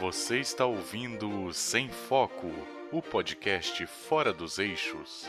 Você está ouvindo Sem Foco, o podcast fora dos eixos.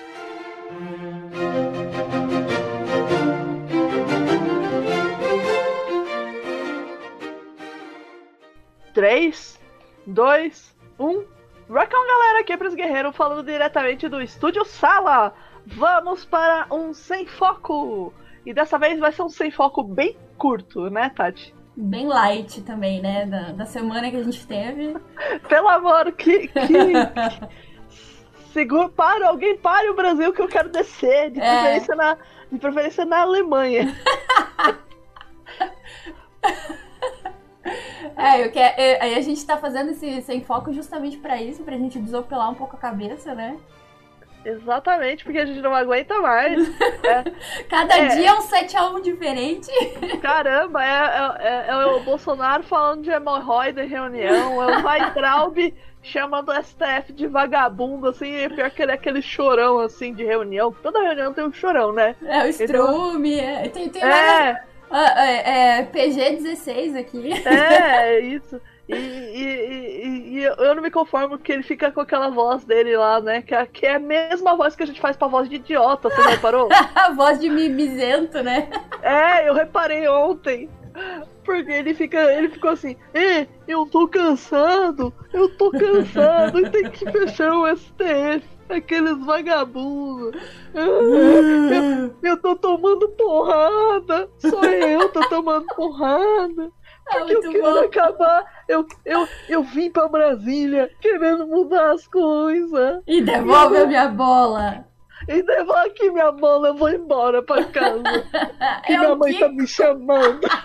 Três, dois, um. Welcome, galera! Aqui é Pris Guerreiro falando diretamente do Estúdio Sala. Vamos para um Sem Foco! E dessa vez vai ser um Sem Foco bem curto, né, Tati? Bem light também, né? Da, da semana que a gente teve. Pelo amor, que. que... Segura, para, alguém pare o Brasil que eu quero descer. De, é. preferência, na, de preferência na Alemanha. É, eu quero, aí a gente tá fazendo esse sem foco justamente para isso, pra gente desopilar um pouco a cabeça, né? Exatamente, porque a gente não aguenta mais. É, Cada é, dia é um 7x1 diferente. Caramba, é, é, é, é, o Bolsonaro falando de hemorroida em reunião, é o Weitraub chamando o STF de vagabundo, assim, e pior que ele é aquele chorão, assim, de reunião. Toda reunião tem um chorão, né? É, o Strume, então, tem, tem é. Ah, é, é, PG-16 aqui. É isso. E, e, e, e, eu não me conformo que ele fica com aquela voz dele lá, né? Que é, que é a mesma voz que a gente faz pra voz de idiota, você reparou? a voz de mimizento, né? É, eu reparei ontem. Porque ele fica, ele ficou assim, eh, eu tô cansado, eu tô cansado, e tem que fechar o STF, aqueles vagabundos. Eu, eu tô tomando porrada, só eu tô tomando porrada. É porque eu quero bom. acabar. Eu, eu, eu vim pra Brasília querendo mudar as coisas. E devolve a minha bola. E devolve aqui minha bola, eu vou embora pra casa. que é minha mãe Kiko. tá me chamando.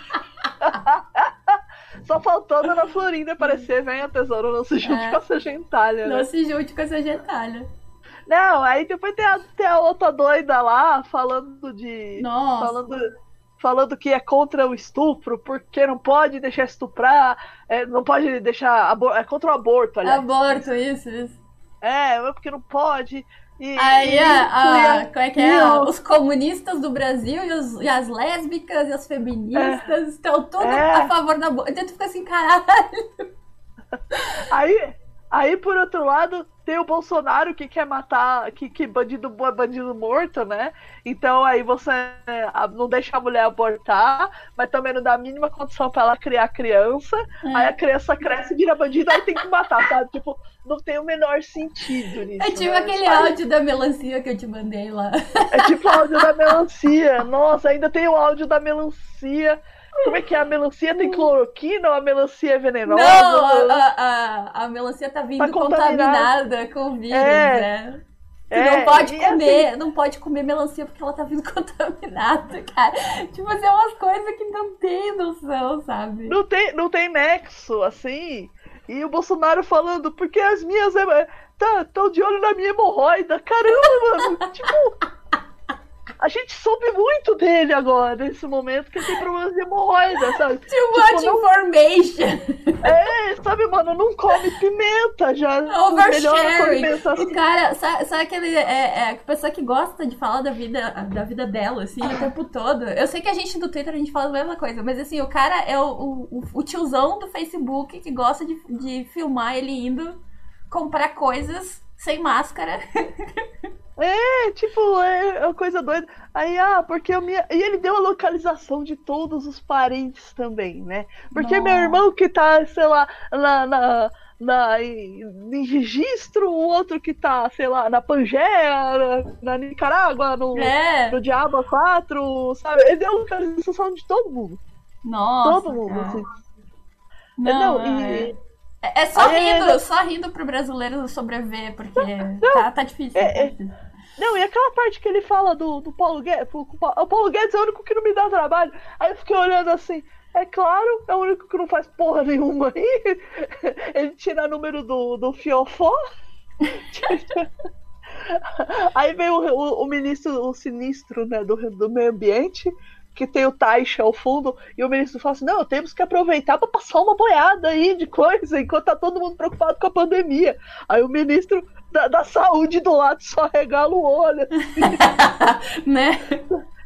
Só faltou a Dona Florinda aparecer, venha tesouro, não se junte é. com essa gentalha. Não né? se junte com essa gentalha. Não, aí depois tem a, tem a outra doida lá falando de. Nossa. Falando falando que é contra o estupro, porque não pode deixar estuprar, é, não pode deixar. É contra o aborto, aliás. Aborto, isso, isso. É, porque não pode. E, Aí, e, a, a, como é que é? O... Os comunistas do Brasil e, os, e, as lésbicas e as feministas é, estão todos é. a favor da aborto. Então tu fica assim, caralho. Aí, aí, por outro lado, tem o Bolsonaro que quer matar, que, que bandido é bandido morto, né? Então aí você não deixa a mulher abortar, mas também não dá a mínima condição para ela criar criança. É. Aí a criança cresce, vira bandido, aí tem que matar, sabe? Tipo, não tem o menor sentido nisso. É tipo né? aquele áudio da melancia que eu te mandei lá. É tipo o áudio da melancia. Nossa, ainda tem o áudio da melancia. Como é que é? A melancia tem cloroquina ou a melancia é venenosa? Não, a, a, a melancia tá vindo tá contaminada. contaminada com vírus, é. né? É, não pode comer, assim... não pode comer melancia porque ela tá vindo contaminada, cara. Tipo assim, é umas coisas que não tem noção, sabe? Não tem, não tem nexo, assim. E o Bolsonaro falando, porque as minhas. Tá, tão de olho na minha hemorroida. Caramba, mano. tipo. A gente soube muito dele agora, nesse momento, que ele tem problemas de hemorroida, sabe? Too tipo, much não... information! É, sabe, mano, não come pimenta já. Oversharing! O cara, sabe, sabe aquele. É, é, a pessoa que gosta de falar da vida, da vida dela, assim, o tempo todo. Eu sei que a gente no Twitter a gente fala a mesma coisa, mas assim, o cara é o, o, o tiozão do Facebook que gosta de, de filmar ele indo comprar coisas sem máscara. É, tipo, é, é uma coisa doida. Aí, ah, porque eu me. E ele deu a localização de todos os parentes também, né? Porque Nossa. meu irmão que tá, sei lá, na, na, na, em, registro, o outro que tá, sei lá, na Pangeia, na, na Nicarágua, no, é. no Diabo 4, sabe? Ele deu a localização de todo mundo. Nossa. Todo mundo, cara. assim. Não, não e. É. É, é só rindo, é... só rindo pro brasileiro sobreviver, porque não, tá, tá difícil. É, tá difícil. Não, e aquela parte que ele fala do, do Paulo Guedes. O Paulo Guedes é o único que não me dá trabalho. Aí eu fiquei olhando assim. É claro, é o único que não faz porra nenhuma aí. Ele tira número do, do Fiofó. aí vem o, o, o, ministro, o sinistro né, do, do meio ambiente, que tem o Taixa ao fundo, e o ministro fala assim: não, temos que aproveitar para passar uma boiada aí de coisa, enquanto tá todo mundo preocupado com a pandemia. Aí o ministro da, da saúde do lado só regala o olho. Assim. né?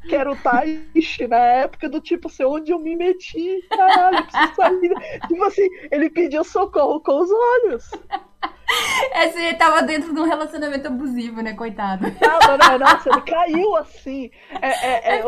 que era o Taishi na época, do tipo assim, onde eu me meti, caralho, eu preciso sair. tipo assim, ele pediu socorro com os olhos. Esse ele tava dentro de um relacionamento abusivo, né, coitado. Não, não, nossa, ele caiu assim. É, é, é,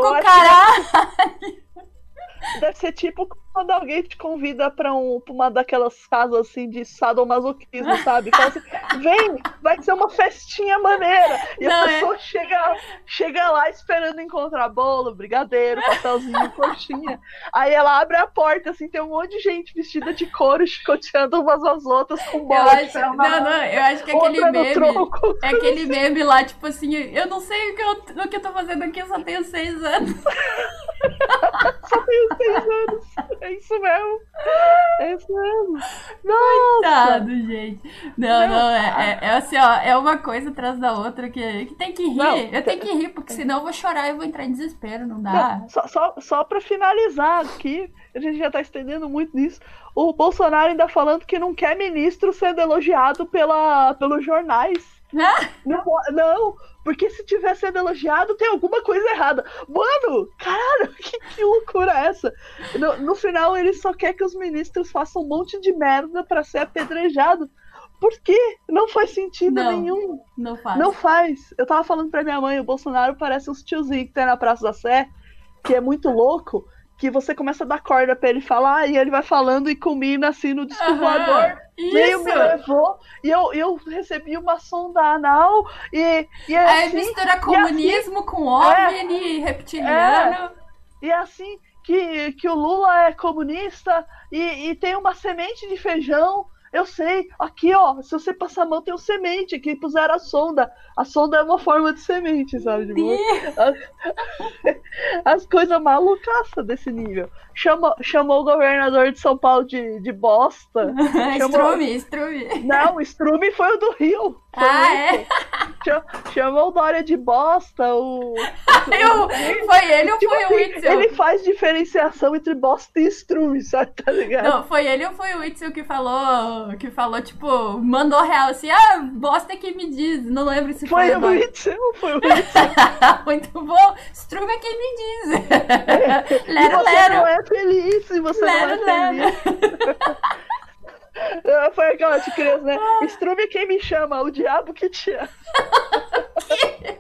ser tipo quando alguém te convida pra, um, pra uma daquelas casas assim de sadomasoquismo, sabe? Assim, vem, vai ser uma festinha maneira. E Não, a é. pessoa é... chega, chega lá esperando encontrar bolo, brigadeiro, pastelzinho, coxinha. Aí ela abre a porta, assim, tem um monte de gente vestida de couro, chicoteando umas às outras com bola. Eu acho, não, não, eu acho que aquele meme. Tronco, é aquele meme lá, tipo assim, eu não sei o que eu, o que eu tô fazendo aqui, eu só tenho seis anos. só tenho seis anos. É isso mesmo. É isso mesmo. Nossa. Coitado, gente. Não, não, não é, é, é, assim, ó, é uma coisa atrás da outra que, que tem que rir. Não, eu tenho que rir, porque senão eu vou chorar e vou entrar em desespero, não dá. Não, só, só, só pra finalizar aqui, a gente já tá estendendo muito nisso. O Bolsonaro ainda falando que não quer ministro sendo elogiado pela, pelos jornais. Ah? Não, não, porque se tiver sendo elogiado, tem alguma coisa errada. Mano, caralho, que, que loucura é essa? No, no, final, ele só quer que os ministros façam um monte de merda para ser apedrejado. Por quê? Não faz sentido não, nenhum. Não faz. Não faz. Eu tava falando pra minha mãe, o Bolsonaro parece uns tiozinhos que tem na Praça da Sé, que é muito louco que você começa a dar corda pra ele falar e ele vai falando e combina assim no disco voador. Meio me levou e eu, eu recebi uma sonda anal e. e é Aí assim, mistura comunismo assim, com OVNI é, reptiliano. É, e é assim que, que o Lula é comunista e, e tem uma semente de feijão eu sei, aqui ó, se você passar a mão tem um semente, aqui puseram a sonda. A sonda é uma forma de semente, sabe? As, as coisas malucaças desse nível. Chamou, chamou o governador de São Paulo de, de bosta. chamou... Strume, Strume. Não, Strume foi o do Rio. ah, é? Chamou o Dória de bosta. O... Eu, foi ele ou tipo foi assim, o Itzel? Ele faz diferenciação entre bosta e Strume, sabe? Tá ligado? Não, foi ele ou foi o Itzel que falou, que falou, tipo, mandou real assim, ah, bosta é que me diz. Não lembro se foi. Foi o Itzel, foi o Itzel. Muito bom. Strume é quem me diz. É. Lero, lero. Não é feliz e você lero, não é feliz. Foi aquela de criança, né? Strume quem me chama, o diabo que te ama.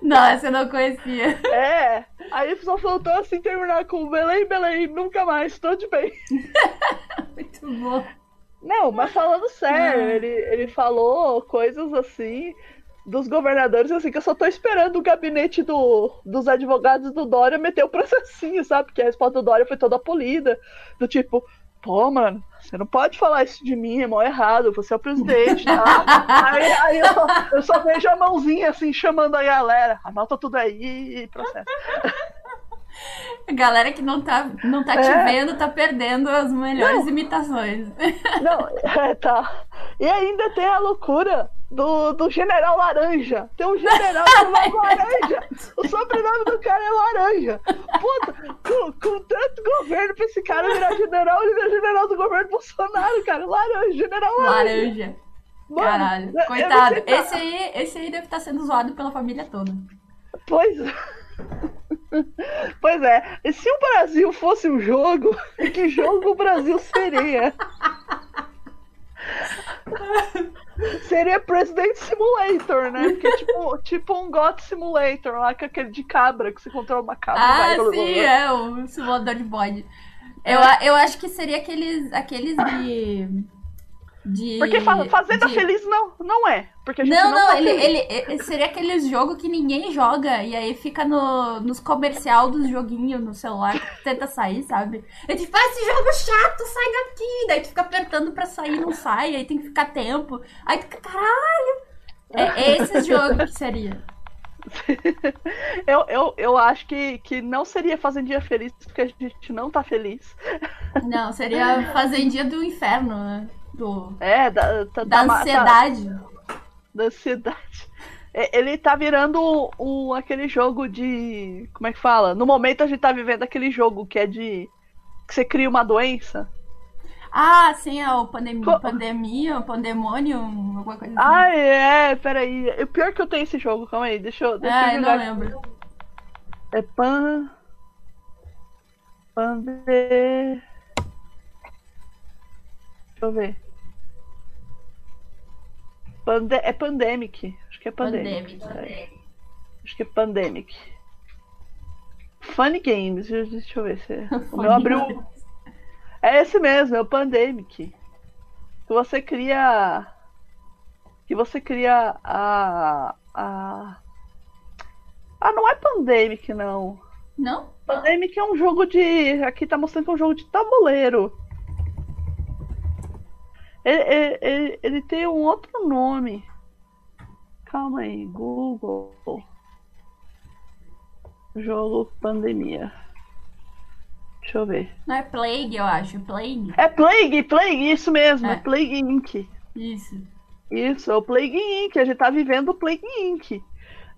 Nossa, eu não conhecia. É, aí só faltou assim terminar com Belém, Belém, nunca mais, tô de bem. Muito bom. Não, mas falando sério, ele, ele falou coisas assim dos governadores, assim, que eu só tô esperando o gabinete do, dos advogados do Dória meter o processinho, sabe? Porque a resposta do Dória foi toda polida. Do tipo, pô, mano, você não pode falar isso de mim, é mó errado, você é o presidente, tá? aí, aí eu, só, eu, só, vejo a mãozinha assim, chamando a galera, anota tudo aí e processo. A galera que não tá, não tá é. te vendo tá perdendo as melhores não. imitações. Não, é, tá. E ainda tem a loucura do, do General Laranja. Tem um general chamado Laranja. O sobrenome do cara é Laranja. Puta, com, com, tanto governo pra esse cara virar general, ele vira general do governo Bolsonaro, cara. Laranja, General Laranja. Laranja. Mano, Caralho, coitado. Esse aí, esse aí deve estar tá sendo zoado pela família toda. Pois Pois é, e se o Brasil fosse um jogo, que jogo o Brasil seria? Seria President Simulator, né? Porque é tipo, tipo um God Simulator lá, que é aquele de cabra, que você controla uma cabra. Ah, sim, é, o simulador de bode. Eu, eu acho que seria aqueles, aqueles de de. Porque Fazenda de... Feliz não, não é. Porque a gente não, não, não tá ele, ele, seria aquele jogo que ninguém joga e aí fica no, nos comercial dos joguinhos no celular que tenta sair, sabe? E tipo, ah, esse jogo chato, sai daqui! Daí tu fica apertando pra sair não sai, aí tem que ficar tempo. Aí tu fica, caralho! É, é esse jogo que seria. eu, eu, eu acho que, que não seria Fazendinha Feliz, porque a gente não tá feliz. Não, seria Fazendinha do Inferno, né? Do. É, da, da, da ansiedade. Da, da ansiedade. É, ele tá virando um, aquele jogo de. Como é que fala? No momento a gente tá vivendo aquele jogo que é de. que você cria uma doença. Ah, sim, é o pandemia, Co... pandemia, pandemônio, alguma coisa assim. Ah, é, peraí. O pior é que eu tenho esse jogo, calma aí, deixa eu. Deixa é, eu não lembro. É pan. Pande. Deixa eu ver. Pande... É Pandemic. Acho que é Pandemic. Pandemic. É. Acho que é Pandemic. Funny Games, deixa eu ver se. É. o meu abriu. É esse mesmo, é o Pandemic. Que você cria. Que você cria a. a... Ah, não é Pandemic, não. Não? Pandemic é um jogo de. Aqui tá mostrando que é um jogo de tabuleiro. Ele, ele, ele, tem um outro nome. Calma aí, Google. Jogo Pandemia. Deixa eu ver. Não é Plague, eu acho. Plague. É Plague, Plague, isso mesmo. É, é Plague Inc. Isso. Isso, é o Plague Inc. A gente tá vivendo o Plague Inc.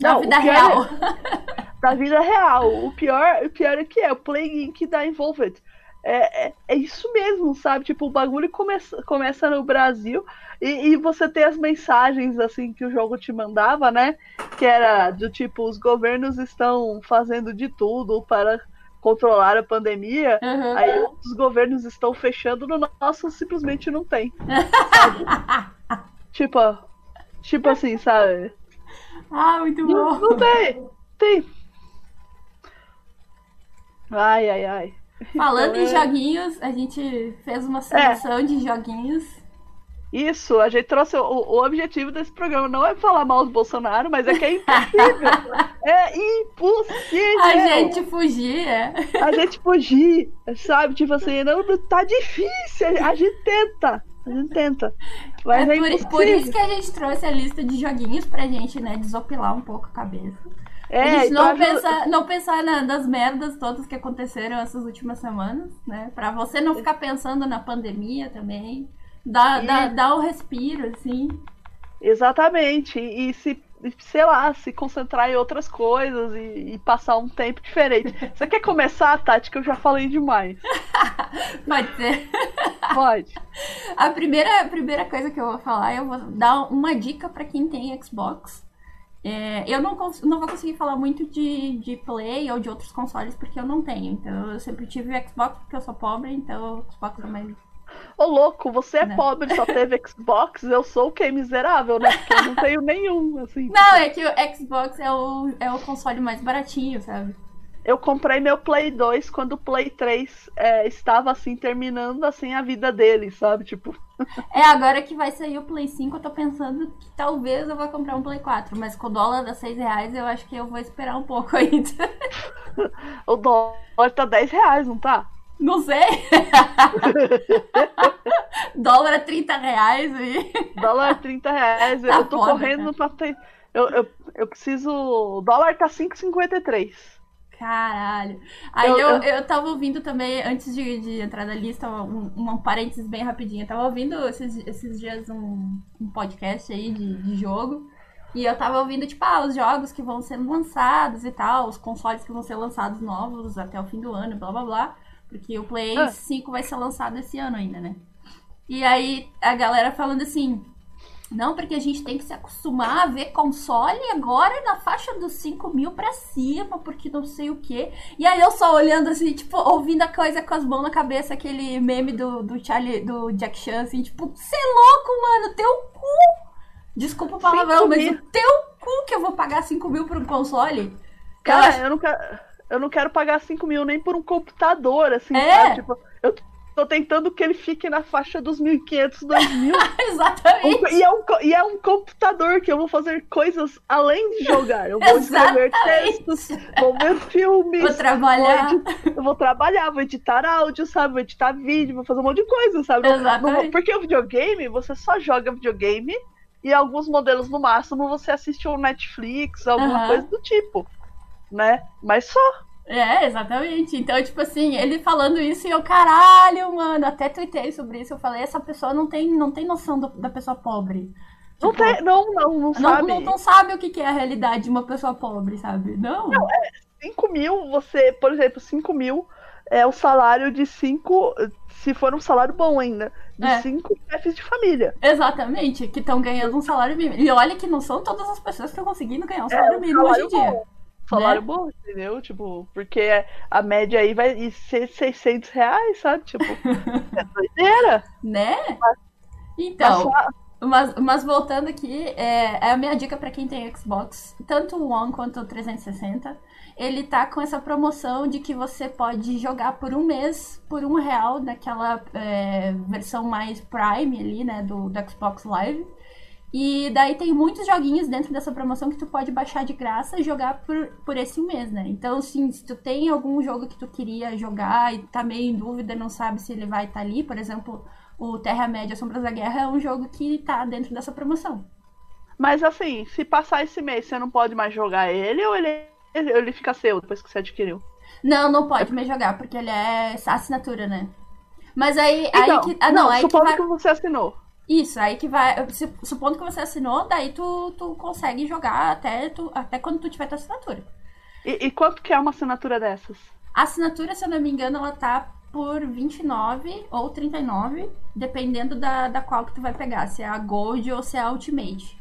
Da vida real. É, da vida real. O pior, o pior é que é o Plague Inc. da Involved. É, é, é, isso mesmo, sabe? Tipo, o bagulho começa, começa no Brasil e, e, você tem as mensagens assim que o jogo te mandava, né? Que era do tipo, os governos estão fazendo de tudo para controlar a pandemia, uhum. aí os governos estão fechando no nosso simplesmente não tem. tipo, tipo assim, sabe? Ah, muito bom. Não, não tem. Tem. Ai, ai, ai. Falando então, em é... joguinhos, a gente fez uma seleção é. de joguinhos. Isso, a gente trouxe. O, o, objetivo desse programa não é falar mal do Bolsonaro, mas é que é impossível. é impossível. A gente fugir, é. A gente fugir, sabe? Tipo assim, não, tá difícil. A gente tenta. A gente tenta. Mas é, é por, por, isso que a gente trouxe a lista de joguinhos pra gente, né, desopilar um pouco a cabeça. É, a gente não, então pensar, não pensar na, nas merdas todas que aconteceram essas últimas semanas, né? Pra você não ficar pensando na pandemia também. Dá, e... dá, dá um respiro, assim. Exatamente. E, e se, sei lá, se concentrar em outras coisas e, e, passar um tempo diferente. Você quer começar, Tati? Que eu já falei demais. Pode ser. Pode. A primeira, a primeira coisa que eu vou falar, eu vou dar uma dica para quem tem Xbox. É, eu não, não vou conseguir falar muito de, de Play ou de outros consoles porque eu não tenho. Então eu sempre tive Xbox porque eu sou pobre, então o Xbox é mais. Ô louco, você é não. pobre, só teve Xbox, eu sou o que? Miserável, né? Porque eu não tenho nenhum, assim. Não, é que o Xbox é o, é o console mais baratinho, sabe? Eu comprei meu Play 2 quando o Play 3 é, estava assim, terminando assim a vida dele, sabe? Tipo. É, agora que vai sair o Play 5, eu tô pensando que talvez eu vá comprar um Play 4, mas com o dólar a 6 reais eu acho que eu vou esperar um pouco ainda. o dólar tá 10 reais, não tá? Não sei. dólar é 30 reais aí. Dólar é 30 reais. Tá eu tô foda, correndo cara. pra ter. Eu, eu, eu preciso. O dólar tá 5,53. Caralho. Aí eu, eu, eu tava ouvindo também, antes de, de entrar na lista, um, um parênteses bem rapidinho. Eu tava ouvindo esses, esses dias um, um podcast aí de, de jogo. E eu tava ouvindo, tipo, ah, os jogos que vão sendo lançados e tal, os consoles que vão ser lançados novos até o fim do ano, blá blá blá. Porque o Play ah. 5 vai ser lançado esse ano ainda, né? E aí a galera falando assim, não, porque a gente tem que se acostumar a ver console agora na faixa dos 5 mil pra cima, porque não sei o que. E aí eu só olhando assim, tipo, ouvindo a coisa com as mãos na cabeça, aquele meme do, do Charlie, do Jack Chan, assim, tipo, você é louco, mano, teu cu! Desculpa o palavrão, mas o teu cu que eu vou pagar 5 mil por um console? Cara, eu, eu não quero. Eu não quero pagar 5 mil nem por um computador, assim, é. sabe? Tipo, eu tô tentando que ele fique na faixa dos 1.500, 2.000. Exatamente. E é, um, e é um computador que eu vou fazer coisas além de jogar. Eu vou escrever textos, vou ver filmes. Vou trabalhar. Vou editar, eu vou trabalhar, vou editar áudio, sabe? Vou editar vídeo, vou fazer um monte de coisa, sabe? Exatamente. porque o videogame, você só joga videogame e alguns modelos no máximo você assiste um Netflix, alguma uhum. coisa do tipo. Né? Mas só. É, exatamente. Então, tipo assim, ele falando isso e eu, caralho, mano, até tuitei sobre isso. Eu falei, essa pessoa não tem, não tem noção do, da pessoa pobre. Tipo, não tem, não, não, não sabe. Não, não, não, sabe o que é a realidade de uma pessoa pobre, sabe? Não. Não, é, 5 mil, você, por exemplo, 5 mil é o salário de 5, se for um salário bom ainda, de 5 é. chefes de família. Exatamente, que estão ganhando um salário mínimo. E olha que não são todas as pessoas que estão conseguindo ganhar um salário é, mínimo hoje em dia. Bom. Salário né? bom, entendeu? Tipo, porque a média aí vai ser 600 reais, sabe? Tipo, é doideira. Né? Então, mas, mas voltando aqui, é, é a minha dica para quem tem Xbox, tanto o One quanto o 360. Ele tá com essa promoção de que você pode jogar por um mês, por um real, naquela é, versão mais Prime ali, né, do, do Xbox Live. E daí tem muitos joguinhos dentro dessa promoção que tu pode baixar de graça e jogar por, por esse mês, né? Então, assim, se tu tem algum jogo que tu queria jogar e tá meio em dúvida, não sabe se ele vai estar tá ali, por exemplo, o Terra-média Sombras da Guerra é um jogo que tá dentro dessa promoção. Mas assim, se passar esse mês, você não pode mais jogar ele ou ele, ele fica seu depois que você adquiriu? Não, não pode mais jogar, porque ele é assinatura, né? Mas aí, então, aí que. Ah, não, não aí supondo que, vai... que você assinou. Isso, aí que vai. Supondo que você assinou, daí tu, tu consegue jogar até, tu, até quando tu tiver tua assinatura. E, e, quanto que é uma assinatura dessas? A assinatura, se eu não me engano, ela tá por 29 ou 39, dependendo da, da qual que tu vai pegar, se é a Gold ou se é a Ultimate.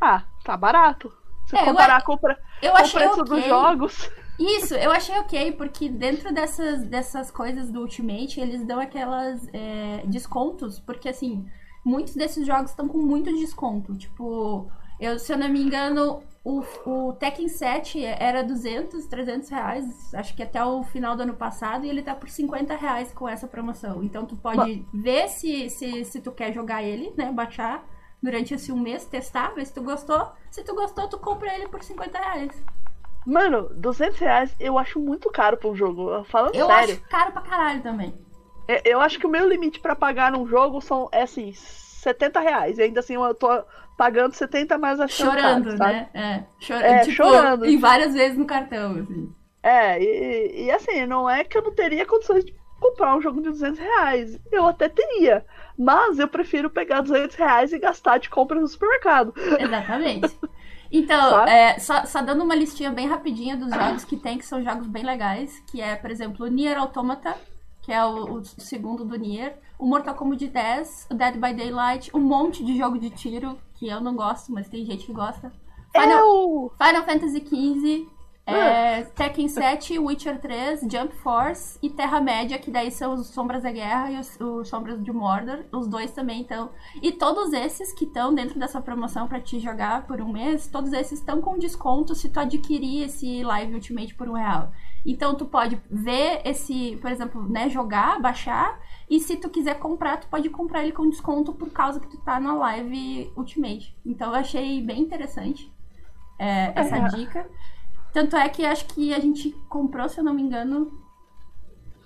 Ah, tá barato. Se é, comparar eu, com, pra, eu com o preço okay. dos jogos. Isso, eu achei ok, porque dentro dessas, dessas coisas do Ultimate, eles dão aquelas é, descontos, porque assim, muitos desses jogos estão com muito desconto. Tipo, eu, se eu não me engano, o, o Tekken 7 era 200, 300 reais, acho que até o final do ano passado, e ele tá por 50 reais com essa promoção. Então tu pode ver se, se, se tu quer jogar ele, né, baixar durante esse um mês, testar, ver se tu gostou. Se tu gostou, tu compra ele por 50 reais. Mano, 200 reais eu acho muito caro pra um jogo, falando eu sério. Eu acho caro pra caralho também. É, eu acho que o meu limite para pagar num jogo são, é assim, 70 reais. E ainda assim eu tô pagando 70 mais a Chorando, caro, né? É, Chor é tipo, chorando. E várias vezes no cartão, assim. É, e, e assim, não é que eu não teria condições de comprar um jogo de 200 reais. Eu até teria. Mas eu prefiro pegar 200 reais e gastar de compra no supermercado. Exatamente. Então, é, só, só, dando uma listinha bem rapidinha dos jogos que tem, que são jogos bem legais, que é, por exemplo, Nier Automata, que é o, o, segundo do Nier, o Mortal Kombat 10, o Dead by Daylight, um monte de jogo de tiro, que eu não gosto, mas tem gente que gosta. Final, Final Fantasy XV, é, ah. Tekken 7, Witcher 3, Jump Force e Terra-média, que daí são os Sombras da Guerra e os, os Sombras de Mordor. Os dois também estão. E todos esses que estão dentro dessa promoção para te jogar por um mês, todos esses estão com desconto se tu adquirir esse Live Ultimate por um real. Então tu pode ver esse, por exemplo, né, jogar, baixar, e se tu quiser comprar, tu pode comprar ele com desconto por causa que tu tá na live Ultimate. Então eu achei bem interessante é, essa é. dica. Tanto é que acho que a gente comprou, se eu não me engano.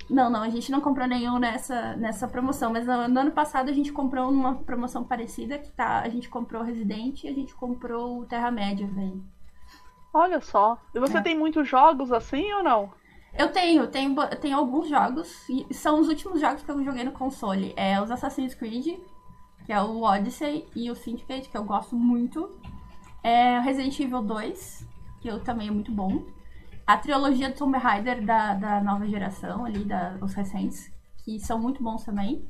Não, não, a gente não comprou nenhum nessa, nessa promoção, mas no, no ano passado a gente comprou uma promoção parecida, que tá, a gente comprou Resident e a gente comprou Terra-média, velho. Olha só. E você é. tem muitos jogos assim ou não? Eu tenho, tenho, tenho alguns jogos. E são os últimos jogos que eu joguei no console. É os Assassin's Creed, que é o Odyssey, e o Syndicate, que eu gosto muito. É Resident Evil 2, que eu, também é muito bom. A trilogia do Tomb Raider da, da nova geração, ali, da, os recentes, que são muito bons também.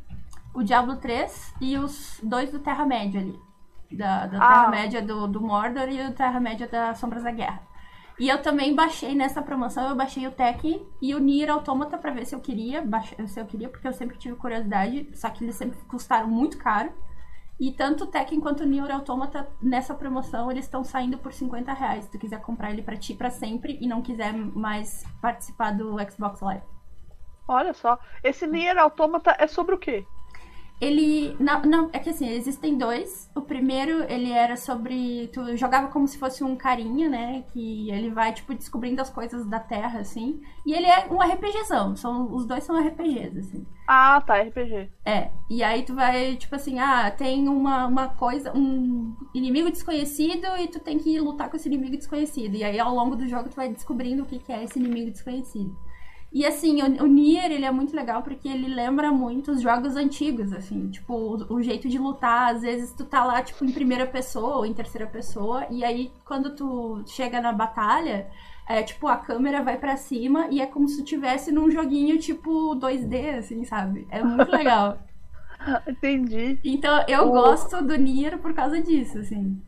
O Diablo 3 e os dois do Terra-média ali da, da ah. Terra-média do, do Mordor e o Terra-média da Sombras da Guerra. E eu também baixei nessa promoção, eu baixei o Tekken e o Nier Automata pra ver se eu queria, se eu queria, porque eu sempre tive curiosidade, só que eles sempre custaram muito caro. E tanto o Tekken quanto o Nier Automata, nessa promoção, eles estão saindo por 50 reais. Se tu quiser comprar ele pra ti pra sempre e não quiser mais participar do Xbox Live. Olha só, esse Nier Automata é sobre o quê? Ele. Não, não, é que assim, existem dois. O primeiro, ele era sobre. Tu jogava como se fosse um carinha, né? Que ele vai, tipo, descobrindo as coisas da Terra, assim. E ele é um RPGzão. São, os dois são RPGs, assim. Ah, tá, RPG. É. E aí tu vai, tipo assim, ah, tem uma, uma coisa, um inimigo desconhecido e tu tem que lutar com esse inimigo desconhecido. E aí ao longo do jogo tu vai descobrindo o que, que é esse inimigo desconhecido. E assim, o, o Nier, ele é muito legal porque ele lembra muito os jogos antigos, assim, tipo, o, o, jeito de lutar, às vezes tu tá lá, tipo, em primeira pessoa ou em terceira pessoa, e aí quando tu chega na batalha, é tipo, a câmera vai para cima e é como se estivesse num joguinho tipo 2D, assim, sabe? É muito legal. Entendi. Então eu o... gosto do Nier por causa disso, assim.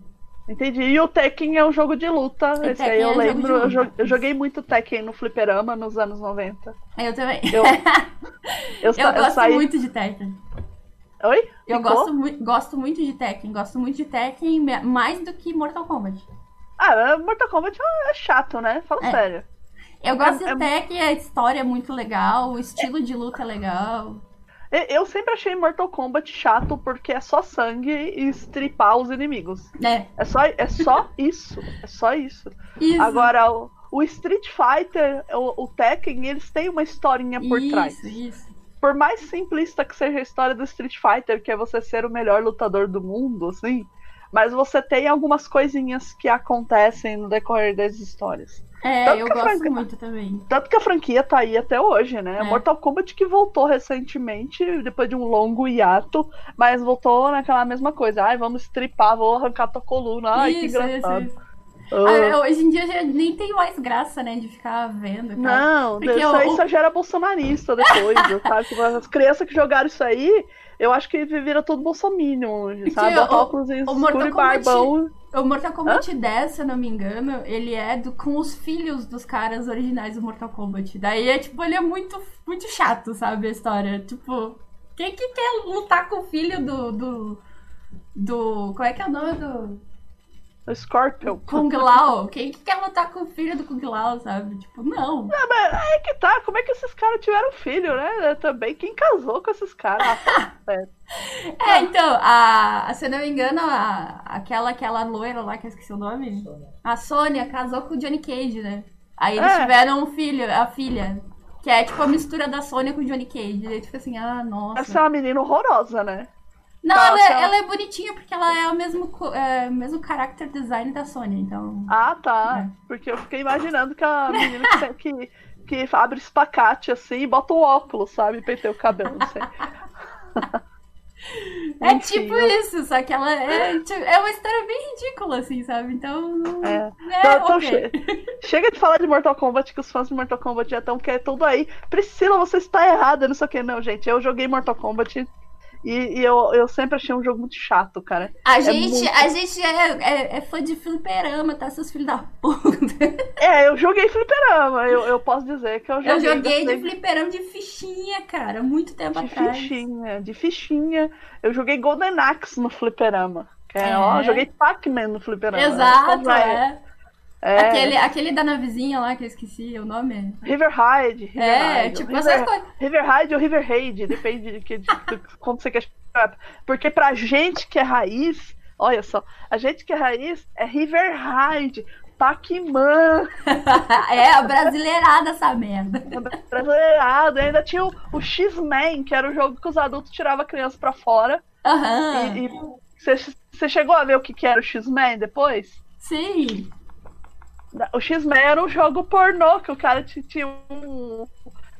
Entendi. E o Tekken é um jogo de luta. O Esse Tekken aí eu é lembro. Eu, eu, joguei muito Tekken no Fliperama nos anos 90. Eu também. Eu, eu, eu gosto saí... muito de Tekken. Oi? Eu gosto, gosto muito de Tekken. Gosto muito de Tekken mais do que Mortal Kombat. Ah, Mortal Kombat é chato, né? Fala é. sério. Eu gosto é, de é Tekken, a história é muito legal, o estilo de luta é legal. Eu sempre achei Mortal Kombat chato porque é só sangue e estripar os inimigos. É. É só, é só isso. É só isso. isso. Agora, o, o, Street Fighter, o, o, Tekken, eles têm uma historinha por isso, trás. Isso. Por mais simplista que seja a história do Street Fighter, que é você ser o melhor lutador do mundo, assim. Mas você tem algumas coisinhas que acontecem no decorrer das histórias. É, tanto eu gosto franquia... muito também. Tanto que a franquia tá aí até hoje, né? É. Mortal Kombat que voltou recentemente, depois de um longo hiato, mas voltou naquela mesma coisa. Ai, vamos stripar, vou arrancar tua coluna. Ai, isso, que engraçado. Isso, isso. Uh. Ah, hoje em dia já nem tem mais graça, né, de ficar vendo. Não, Porque isso aí só gera bolsonarista depois, sabe? Tipo, as crianças que jogaram isso aí, eu acho que vira todo bolsominion, sabe? Bota óculos escuro e barbão. O Mortal Kombat Hã? 10, se eu não me engano, ele é do, com os filhos dos caras originais do Mortal Kombat. Daí é tipo, ele é muito, muito chato, sabe, a história. Tipo, quem que quer lutar com o filho do. do. do. Qual é que é o nome do. Scorpion. Kung Lao. Quem que quer lutar com o filho do Kung Lao, sabe? Tipo, não. Não, mas aí que tá. Como é que esses caras tiveram filho, né? Também. Quem casou com esses caras? é. é, então, a, se eu não me engano, a, aquela, aquela loira lá, que eu esqueci o nome. Sônia. A Sônia casou com o Johnny Cage, né? Aí eles é. tiveram um filho, a filha. Que é tipo a mistura da Sônia com o Johnny Cage. Aí fica assim, ah, nossa. Essa é uma menina horrorosa, né? Não, tá, ela, é, ela, é bonitinha porque ela é o mesmo, é, mesmo character design da Sony, então. Ah, tá. É. Porque eu fiquei imaginando que a menina que, que, que abre espacate assim e bota um óculos, sabe? Pentei o cabelo, não sei. É Enfim, tipo eu... isso, só que ela é, tipo, é uma história bem ridícula, assim, sabe? Então. É. é então, então okay. chega de falar de Mortal Kombat, que os fãs de Mortal Kombat já estão que é tudo aí. Priscila, você está errada, não sei o que. Não, gente, eu joguei Mortal Kombat e, e, eu, eu sempre achei um jogo muito chato, cara. A é gente, muito... a gente é, é, é, fã de fliperama, tá? Seus filhos da puta. É, eu joguei fliperama, eu, eu posso dizer que eu joguei. Eu joguei de fliperama de fichinha, cara, muito tempo de atrás. De fichinha, de fichinha. Eu joguei Golden Axe no fliperama. É, é. Ó, joguei Pac-Man no fliperama. Exato, é. É. Aquele, aquele da navezinha lá que eu esqueci o nome. River Hyde. River é, Hyde. tipo, River, coisas... River Hyde ou River Raid, depende de, de, de, de como você quer chamar. Porque pra gente que é raiz, olha só, a gente que é raiz é River Hyde, Pac-Man. é, a brasileirada essa merda. Brasileirada, ainda tinha o, o X-Men, que era o jogo que os adultos tiravam a criança pra fora. Aham. E você chegou a ver o que, que era o X-Men depois? Sim. O X-Men era um jogo pornô, que o cara tinha um.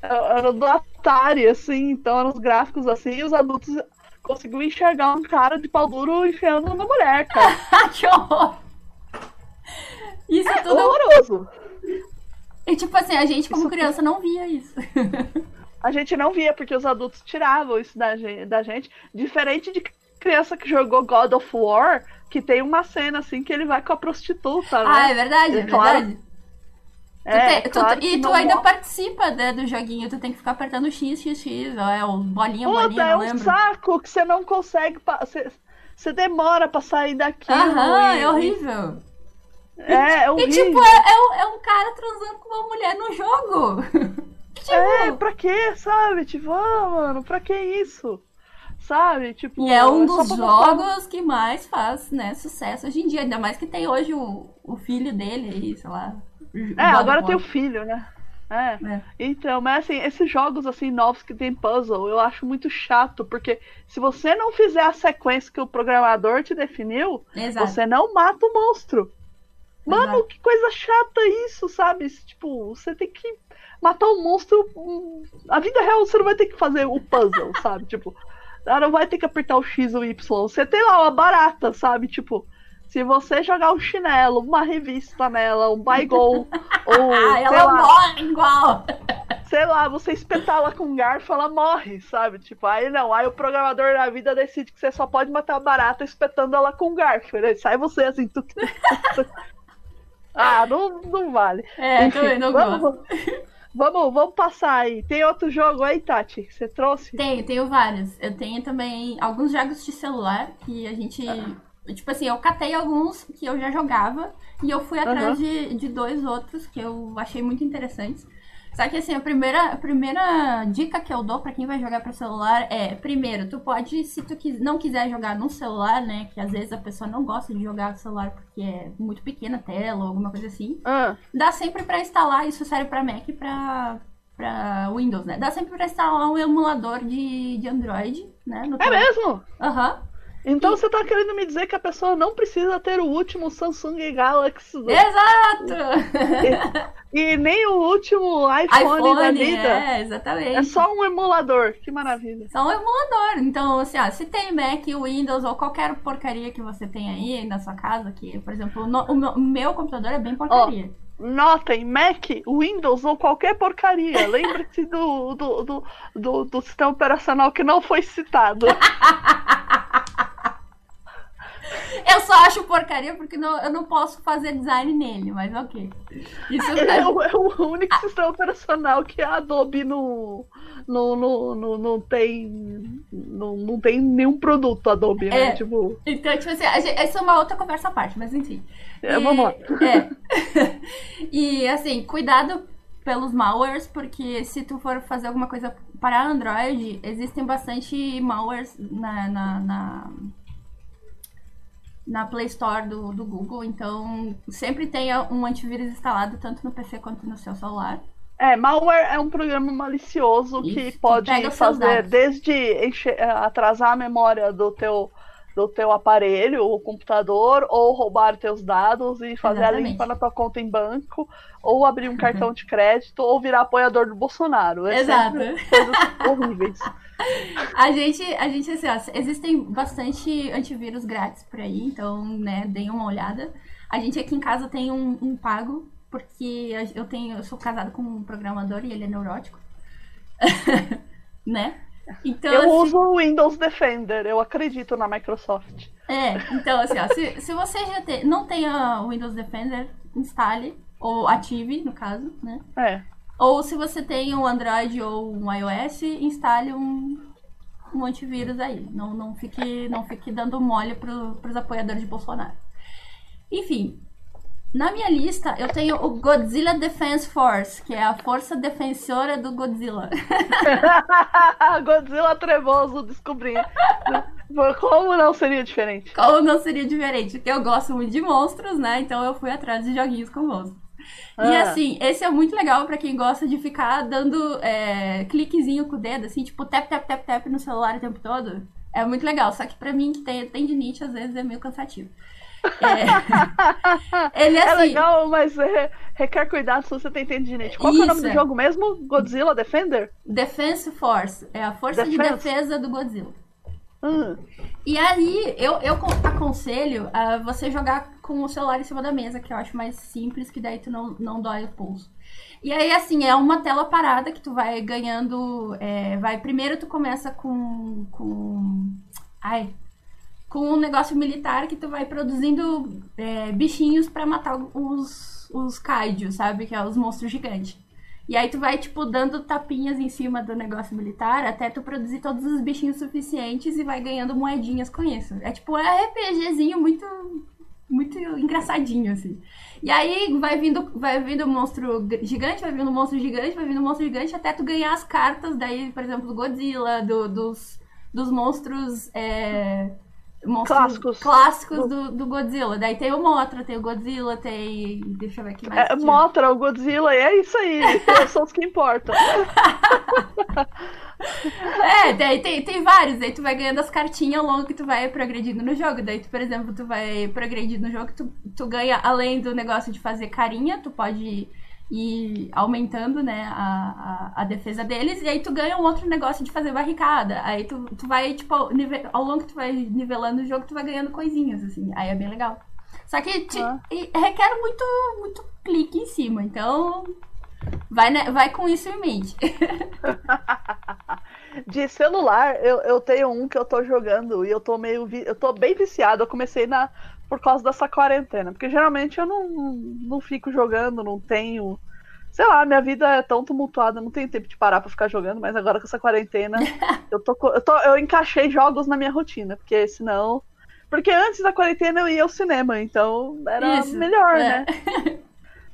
Era do Atari, assim, então eram os gráficos assim, e os adultos conseguiam enxergar um cara de pau duro enfiando numa mulher, cara. que horror! Isso é tudo. horroroso! E tipo assim, a gente como isso criança não via isso. a gente não via, porque os adultos tiravam isso da gente, da gente. Diferente de criança que jogou God of War, que tem uma cena assim que ele vai com a prostituta, né? Ah, é verdade, é, verdade. É, tu te, claro tu, e tu ainda morre. participa né, do joguinho, tu tem que ficar apertando X, X, X, ó, é o bolinha, Puta, bolinha, é um lembro. saco que você não consegue, você, você demora pra sair daqui. Aham, e, é horrível. É, é horrível. E tipo, é, é, é, um cara transando com uma mulher no jogo. tipo... É, pra quê, sabe? Tipo, ah, mano, pra que isso? Sabe? Tipo, e é um é dos jogos que mais faz, né, sucesso hoje em dia. Ainda mais que tem hoje o, o filho dele aí, sei lá. É, agora tem o filho, né? É. é. Então, mas assim, esses jogos assim novos que tem puzzle, eu acho muito chato, porque se você não fizer a sequência que o programador te definiu, Exato. você não mata o monstro. Mano, Exato. que coisa chata isso, sabe? Tipo, você tem que matar o monstro. Hum, a vida real você não vai ter que fazer o puzzle, sabe? Tipo, ela não vai ter que apertar o X ou o Y. Você tem lá uma barata, sabe? Tipo, Se você jogar um chinelo, uma revista nela, um baigol, ou. Ah, ela lá, morre igual! sei lá, você espetar ela com um garfo, ela morre, sabe? Tipo, aí não, aí o programador da vida decide que você só pode matar a barata espetando ela com um garfo, né? Sai você assim, tu... Ah, não, não vale. É, Enfim, também não vamos, gosto. Vamos, vamos passar aí. Tem outro jogo aí, Tati, que você trouxe? Tenho, tenho vários. Eu tenho também alguns jogos de celular que a gente. Ah. Tipo assim, eu catei alguns que eu já jogava e eu fui atrás uhum. de, de dois outros que eu achei muito interessantes. Só que assim, a primeira, a primeira dica que eu dou para quem vai jogar para celular é, primeiro, tu pode, se tu não quiser jogar no celular, né, que às vezes a pessoa não gosta de jogar no celular porque é muito pequena a tela ou alguma coisa assim, ah. dá sempre para instalar, isso serve para Mac e para para Windows, né? Dá sempre para instalar um emulador de, de Android, né? é mesmo? Aham. Uhum. Então e... você tá querendo me dizer que a pessoa não precisa ter o último Samsung Galaxy. Exato! E, e nem o último iPhone, iPhone da vida. É, exatamente. É só um emulador. Que maravilha. Só um emulador. Então, assim, ó, se tem Mac, Windows ou qualquer porcaria que você tem aí na sua casa, que, por exemplo, no, o, meu, o meu computador é bem porcaria. Oh. Notem, Mac, Windows ou qualquer porcaria. Lembre-se do, do, do, do, do sistema operacional que não foi citado. Eu só acho porcaria porque não, eu não posso fazer design nele, mas ok. Isso é, é, o, é o único ah. sistema operacional que a Adobe não, não, não, não, não tem. Não, não tem nenhum produto Adobe, né? É, tipo... Então, tipo assim, essa é uma outra conversa à parte, mas enfim. É, e, vamos lá. É. e assim, cuidado pelos malwares, porque se tu for fazer alguma coisa para Android, existem bastante malwares na, na, na na Play Store do, do Google, então sempre tenha um antivírus instalado tanto no PC quanto no seu celular. É, malware é um programa malicioso Isso, que pode que fazer desde encher, atrasar a memória do teu do teu aparelho, o computador, ou roubar teus dados e fazer Exatamente. a limpa na tua conta em banco, ou abrir um cartão de crédito, ou virar apoiador do Bolsonaro. É Exato. Coisas horríveis. A gente, a gente, assim, ó, existem bastante antivírus grátis por aí, então, né, deem uma olhada. A gente aqui em casa tem um, um pago, porque eu tenho, eu sou casada com um programador e ele é neurótico. né? Então, eu assim, uso o Windows Defender, eu acredito na Microsoft. É, então assim, ó, se, se você já tem, não tem o Windows Defender, instale, ou ative, no caso, né? É. Ou se você tem um Android ou um iOS, instale um, um antivírus aí. Não, não, fique, não fique dando mole pro, pros apoiadores de Bolsonaro. Enfim, na minha lista eu tenho o Godzilla Defense Force, que é a força defensora do Godzilla. Godzilla trevoso, descobri. Como não seria diferente? Como não seria diferente? Porque eu gosto muito de monstros, né? Então eu fui atrás de joguinhos com monstros. Ah. E assim, esse é muito legal para quem gosta de ficar dando é, cliquezinho com o dedo, assim, tipo tap, tap, tap, tap no celular o tempo todo. É muito legal. Só que para mim, que tem tendinite, às vezes é meio cansativo. É, ele é, é assim, é legal, mas é, requer cuidado se você tem tendinite. Qual é o nome do jogo mesmo? Godzilla Defender? Defense Force. É a força Defense. de defesa do Godzilla. Hum. E aí, eu, eu aconselho uh, você jogar com o celular em cima da mesa, que eu acho mais simples, que daí tu não, não dói o pulso. E aí, assim, é uma tela parada que tu vai ganhando. É, vai Primeiro tu começa com. com. Ai. Com um negócio militar que tu vai produzindo é, bichinhos para matar os, os kaiju, sabe? Que é os monstros gigantes. E aí tu vai, tipo, dando tapinhas em cima do negócio militar até tu produzir todos os bichinhos suficientes e vai ganhando moedinhas com isso. É tipo um RPGzinho muito muito engraçadinho, assim. E aí vai vindo, vai vindo monstro gigante, vai vindo monstro gigante, vai vindo monstro gigante, até tu ganhar as cartas, daí, por exemplo, do Godzilla, do, dos, dos monstros. É, monstros clássicos, clássicos do, do, Godzilla. Daí tem o Mothra, tem o Godzilla, tem. Deixa eu ver aqui mais. É, Mothra, o Godzilla, e é isso aí. são os que importam. é, daí tem, tem vários. Daí tu vai ganhando as cartinhas ao longo que tu vai progredindo no jogo. Daí, tu, por exemplo, tu vai progredindo no jogo, tu, tu ganha, além do negócio de fazer carinha, tu pode e aumentando, né, a, a, a, defesa deles, e aí tu ganha um outro negócio de fazer barricada. Aí tu, tu vai, tipo, ao longo que tu vai nivelando o jogo, tu vai ganhando coisinhas, assim. Aí é bem legal. Só que te, ah. requer muito, muito clique em cima, então vai, vai com isso em mente. De celular, eu, eu tenho um que eu tô jogando e eu tô meio. Vi... Eu tô bem viciado. Eu comecei na por causa dessa quarentena. Porque geralmente eu não, não fico jogando, não tenho. Sei lá, minha vida é tão tumultuada, não tenho tempo de parar pra ficar jogando, mas agora com essa quarentena, eu, tô, eu, tô, eu encaixei jogos na minha rotina, porque senão. Porque antes da quarentena eu ia ao cinema, então era Isso, melhor, é. né?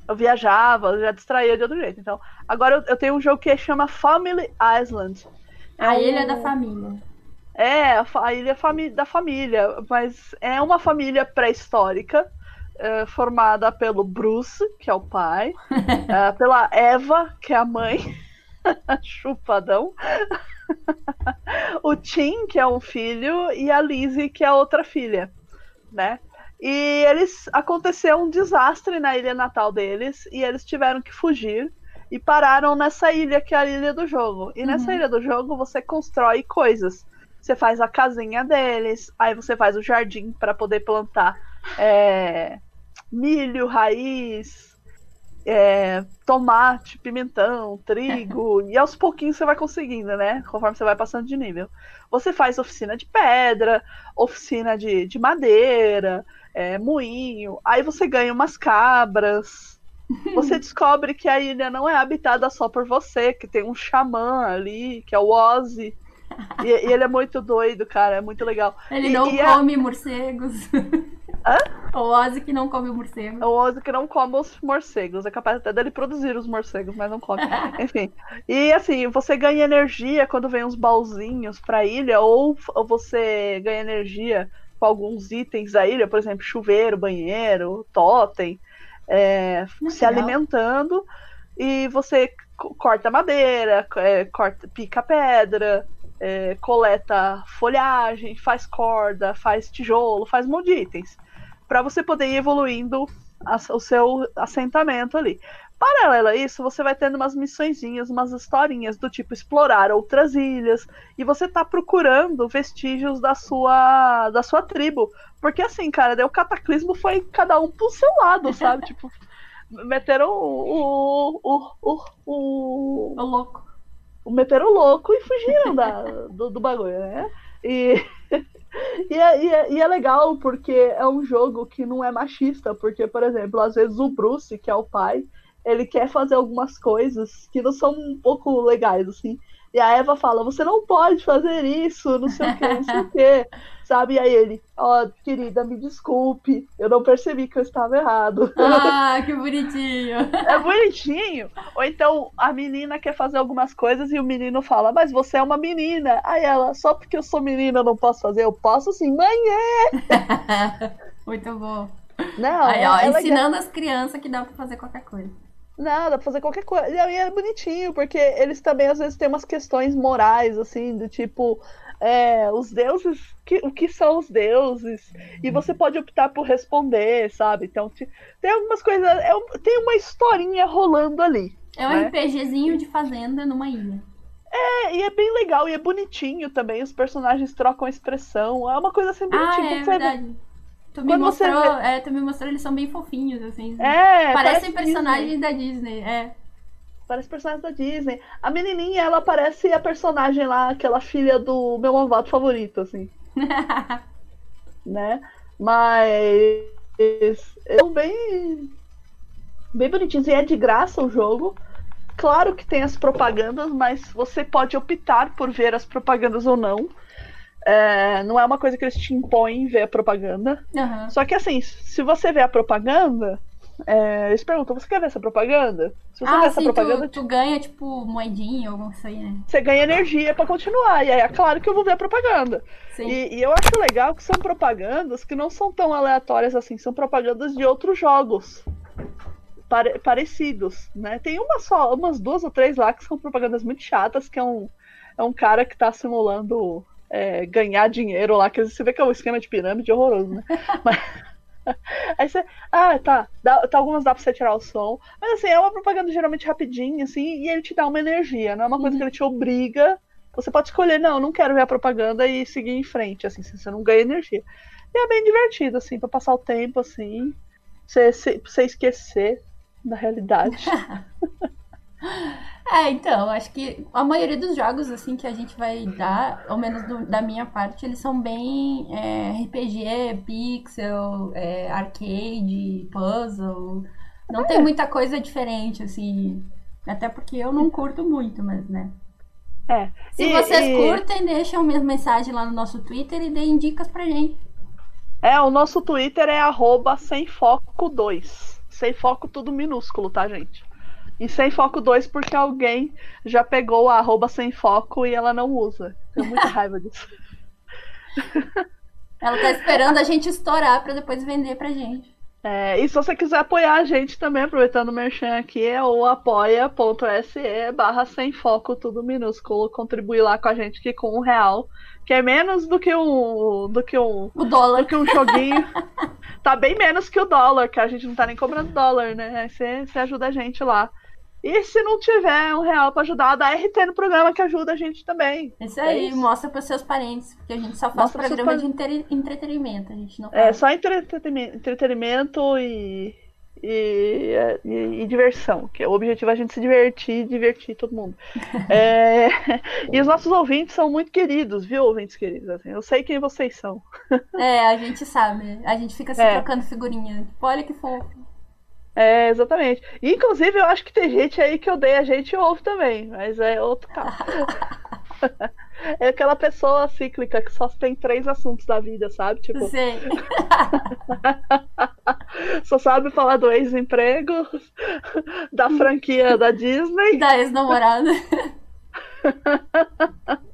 Eu viajava, eu já distraía de outro jeito. Então, agora eu, eu tenho um jogo que chama Family Island. É a um... Ilha da Família. É, a ilha da família, mas é uma família pré-histórica, é, formada pelo Bruce, que é o pai, é, pela Eva, que é a mãe, chupadão, o Tim, que é um filho, e a Lizzie, que é outra filha, né? E eles aconteceu um desastre na ilha natal deles e eles tiveram que fugir e pararam nessa ilha que é a ilha do jogo. E uhum. nessa ilha do jogo você constrói coisas. Você faz a casinha deles, aí você faz o jardim para poder plantar é, milho, raiz, é, tomate, pimentão, trigo, e aos pouquinhos você vai conseguindo, né? Conforme você vai passando de nível. Você faz oficina de pedra, oficina de, de madeira, é, moinho, aí você ganha umas cabras, você descobre que a ilha não é habitada só por você, que tem um xamã ali, que é o Ozzy. E, e ele é muito doido, cara, é muito legal. Ele e, não e come é... morcegos. Hã? O Ozzy que não come morcegos. O Ozzy que não come os morcegos. É capaz até dele produzir os morcegos, mas não come. Enfim. E assim, você ganha energia quando vem uns baúzinhos pra ilha, ou, ou você ganha energia com alguns itens da ilha, por exemplo, chuveiro, banheiro, totem é, se alimentando e você corta madeira, é, corta, pica pedra, é, coleta folhagem, faz corda, faz tijolo, faz um monte de itens para você poder ir evoluindo a, o seu assentamento ali. Paralelo a isso, você vai tendo umas missõezinhas, umas historinhas do tipo explorar outras ilhas e você tá procurando vestígios da sua da sua tribo, porque assim, cara, daí o cataclismo foi cada um pro seu lado, sabe? tipo, meteram o o, o, o, o louco. Meteram louco e fugiram da, do, do bagulho, né? E e é, e, é, e é legal porque é um jogo que não é machista, porque, por exemplo, às vezes o Bruce, que é o pai, ele quer fazer algumas coisas que não são um pouco legais, assim. E a Eva fala, você não pode fazer isso, não sei o que, não sei o que. Sabe? E aí ele, ó, oh, querida, me desculpe, eu não percebi que eu estava errado. Ah, que bonitinho. É bonitinho. Ou então a menina quer fazer algumas coisas e o menino fala, mas você é uma menina. Aí ela, só porque eu sou menina eu não posso fazer, eu posso sim, mãe é. Muito bom. Não, aí, ó, é ensinando legal. as crianças que dá pra fazer qualquer coisa. Não, dá pra fazer qualquer coisa. E é bonitinho, porque eles também às vezes têm umas questões morais, assim, do tipo, é, os deuses, que, o que são os deuses? E você pode optar por responder, sabe? Então tem algumas coisas. É, tem uma historinha rolando ali. É um né? RPGzinho de fazenda numa ilha. É, e é bem legal, e é bonitinho também. Os personagens trocam expressão. É uma coisa assim bonitinha. Ah, é, verdade. Tu me, mostrou, vê... é, tu me mostrou, eles são bem fofinhos, assim. É, Parecem parece personagens da Disney, é. Parece personagem da Disney. A menininha, ela parece a personagem lá, aquela filha do meu malvado favorito, assim. né? Mas. É bem. Bem bonitinho. E é de graça o jogo. Claro que tem as propagandas, mas você pode optar por ver as propagandas ou não. É, não é uma coisa que eles te impõem ver a propaganda. Uhum. Só que assim, se você vê a propaganda, é, eles perguntam, você quer ver essa propaganda? Se você ah, ver essa propaganda. Tu, tu ganha, tipo, moedinha ou alguma coisa aí, né? Você ganha energia para continuar. E aí é claro que eu vou ver a propaganda. E, e, eu acho legal que são propagandas que não são tão aleatórias assim, são propagandas de outros jogos. Pare parecidos, né? Tem uma só, umas duas ou três lá que são propagandas muito chatas, que é um, é um cara que tá simulando é, ganhar dinheiro lá, que você vê que é um esquema de pirâmide horroroso, né? Mas, aí você. Ah, tá. Dá, tá. Algumas dá pra você tirar o som. Mas assim, é uma propaganda geralmente rapidinha, assim, e ele te dá uma energia. Não é uma coisa uhum. que ele te obriga. Você pode escolher, não, não quero ver a propaganda e seguir em frente, assim, você não ganha energia. E é bem divertido, assim, pra passar o tempo, assim. Pra você, você esquecer da realidade. É, então, acho que a maioria dos jogos, assim, que a gente vai dar, ao menos do, da minha parte, eles são bem é, RPG, pixel, é, arcade, puzzle. Não é. tem muita coisa diferente, assim. Até porque eu não curto muito, mas, né? É. Se e, vocês e... curtem, deixam minha mensagem lá no nosso Twitter e deem dicas pra gente. É, o nosso Twitter é arroba sem foco 2. Sem foco tudo minúsculo, tá, gente? E sem foco 2 porque alguém já pegou a arroba sem foco e ela não usa. Tenho muita raiva disso. Ela tá esperando a gente estourar para depois vender pra gente. É, e se você quiser apoiar a gente também, aproveitando o merchan aqui, é o apoia.se barra sem foco, tudo minúsculo. Contribuir lá com a gente aqui com um real, que é menos do que um. do que um. O dólar. Do que um joguinho. tá bem menos que o dólar, que a gente não tá nem cobrando dólar, né? Aí você, você ajuda a gente lá. E se não tiver um real para ajudar, dá RT no programa que ajuda a gente também. Isso aí, é isso. mostra para seus parentes, porque a gente só faz mostra programa de entre... entretenimento, a gente não é, faz. É, só entretenimento, entretenimento e, e, e, e, diversão, que o objetivo é a gente se divertir e divertir todo mundo. é, e os nossos ouvintes são muito queridos, viu, ouvintes queridos? Assim, eu sei quem vocês são. é, a gente sabe. A gente fica se é. trocando figurinha. Olha que fofo. É, exatamente. Inclusive, eu acho que tem gente aí que odeia a gente e ouve também, mas é outro caso. é aquela pessoa cíclica que só tem três assuntos da vida, sabe? Tipo. Sim. só sabe falar do ex-emprego, da franquia da Disney. Da ex-namorada.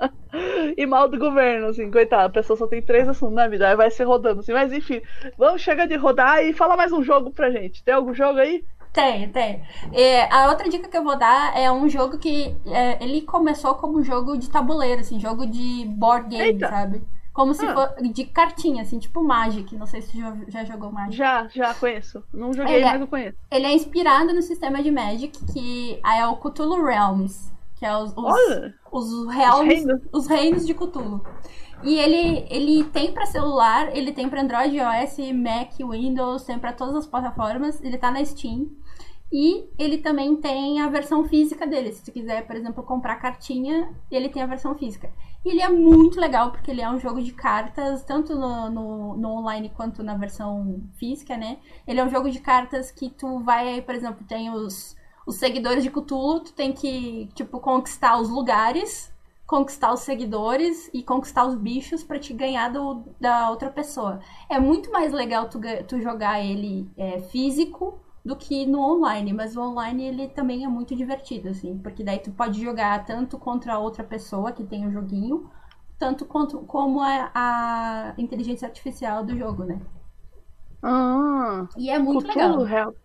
e mal do governo, assim, coitado, a pessoa só tem três assuntos na vida, aí vai se rodando, assim, mas enfim, vamos chegar de rodar e fala mais um jogo pra gente. Tem algum jogo aí? Tem, tem. É, a outra dica que eu vou dar é um jogo que é, ele começou como um jogo de tabuleiro, assim, jogo de board game, Eita. sabe? Como se ah. fosse de cartinha, assim, tipo Magic. Não sei se já, já jogou Magic. Já, já conheço. Não joguei, ele é mas eu conheço. Ele é inspirado no sistema de Magic, que é o Cthulhu Realms que é os, os, os, realms, os, reinos. os reinos de Cthulhu. E ele, ele tem para celular, ele tem para Android, iOS, Mac, Windows, tem para todas as plataformas, ele tá na Steam. E ele também tem a versão física dele. Se você quiser, por exemplo, comprar cartinha, ele tem a versão física. E ele é muito legal, porque ele é um jogo de cartas, tanto no, no, no, online quanto na versão física, né? Ele é um jogo de cartas que tu vai, por exemplo, tem os os seguidores de Cthulhu, tu tem que, tipo, conquistar os lugares, conquistar os seguidores e conquistar os bichos para te ganhar do, da outra pessoa. É muito mais legal tu, tu jogar ele é, físico do que no online, mas o online ele também é muito divertido, assim, porque daí tu pode jogar tanto contra a outra pessoa que tem o joguinho, tanto quanto, como a, a inteligência artificial do jogo, né? Ah, e é muito Cthulhu legal. Helps.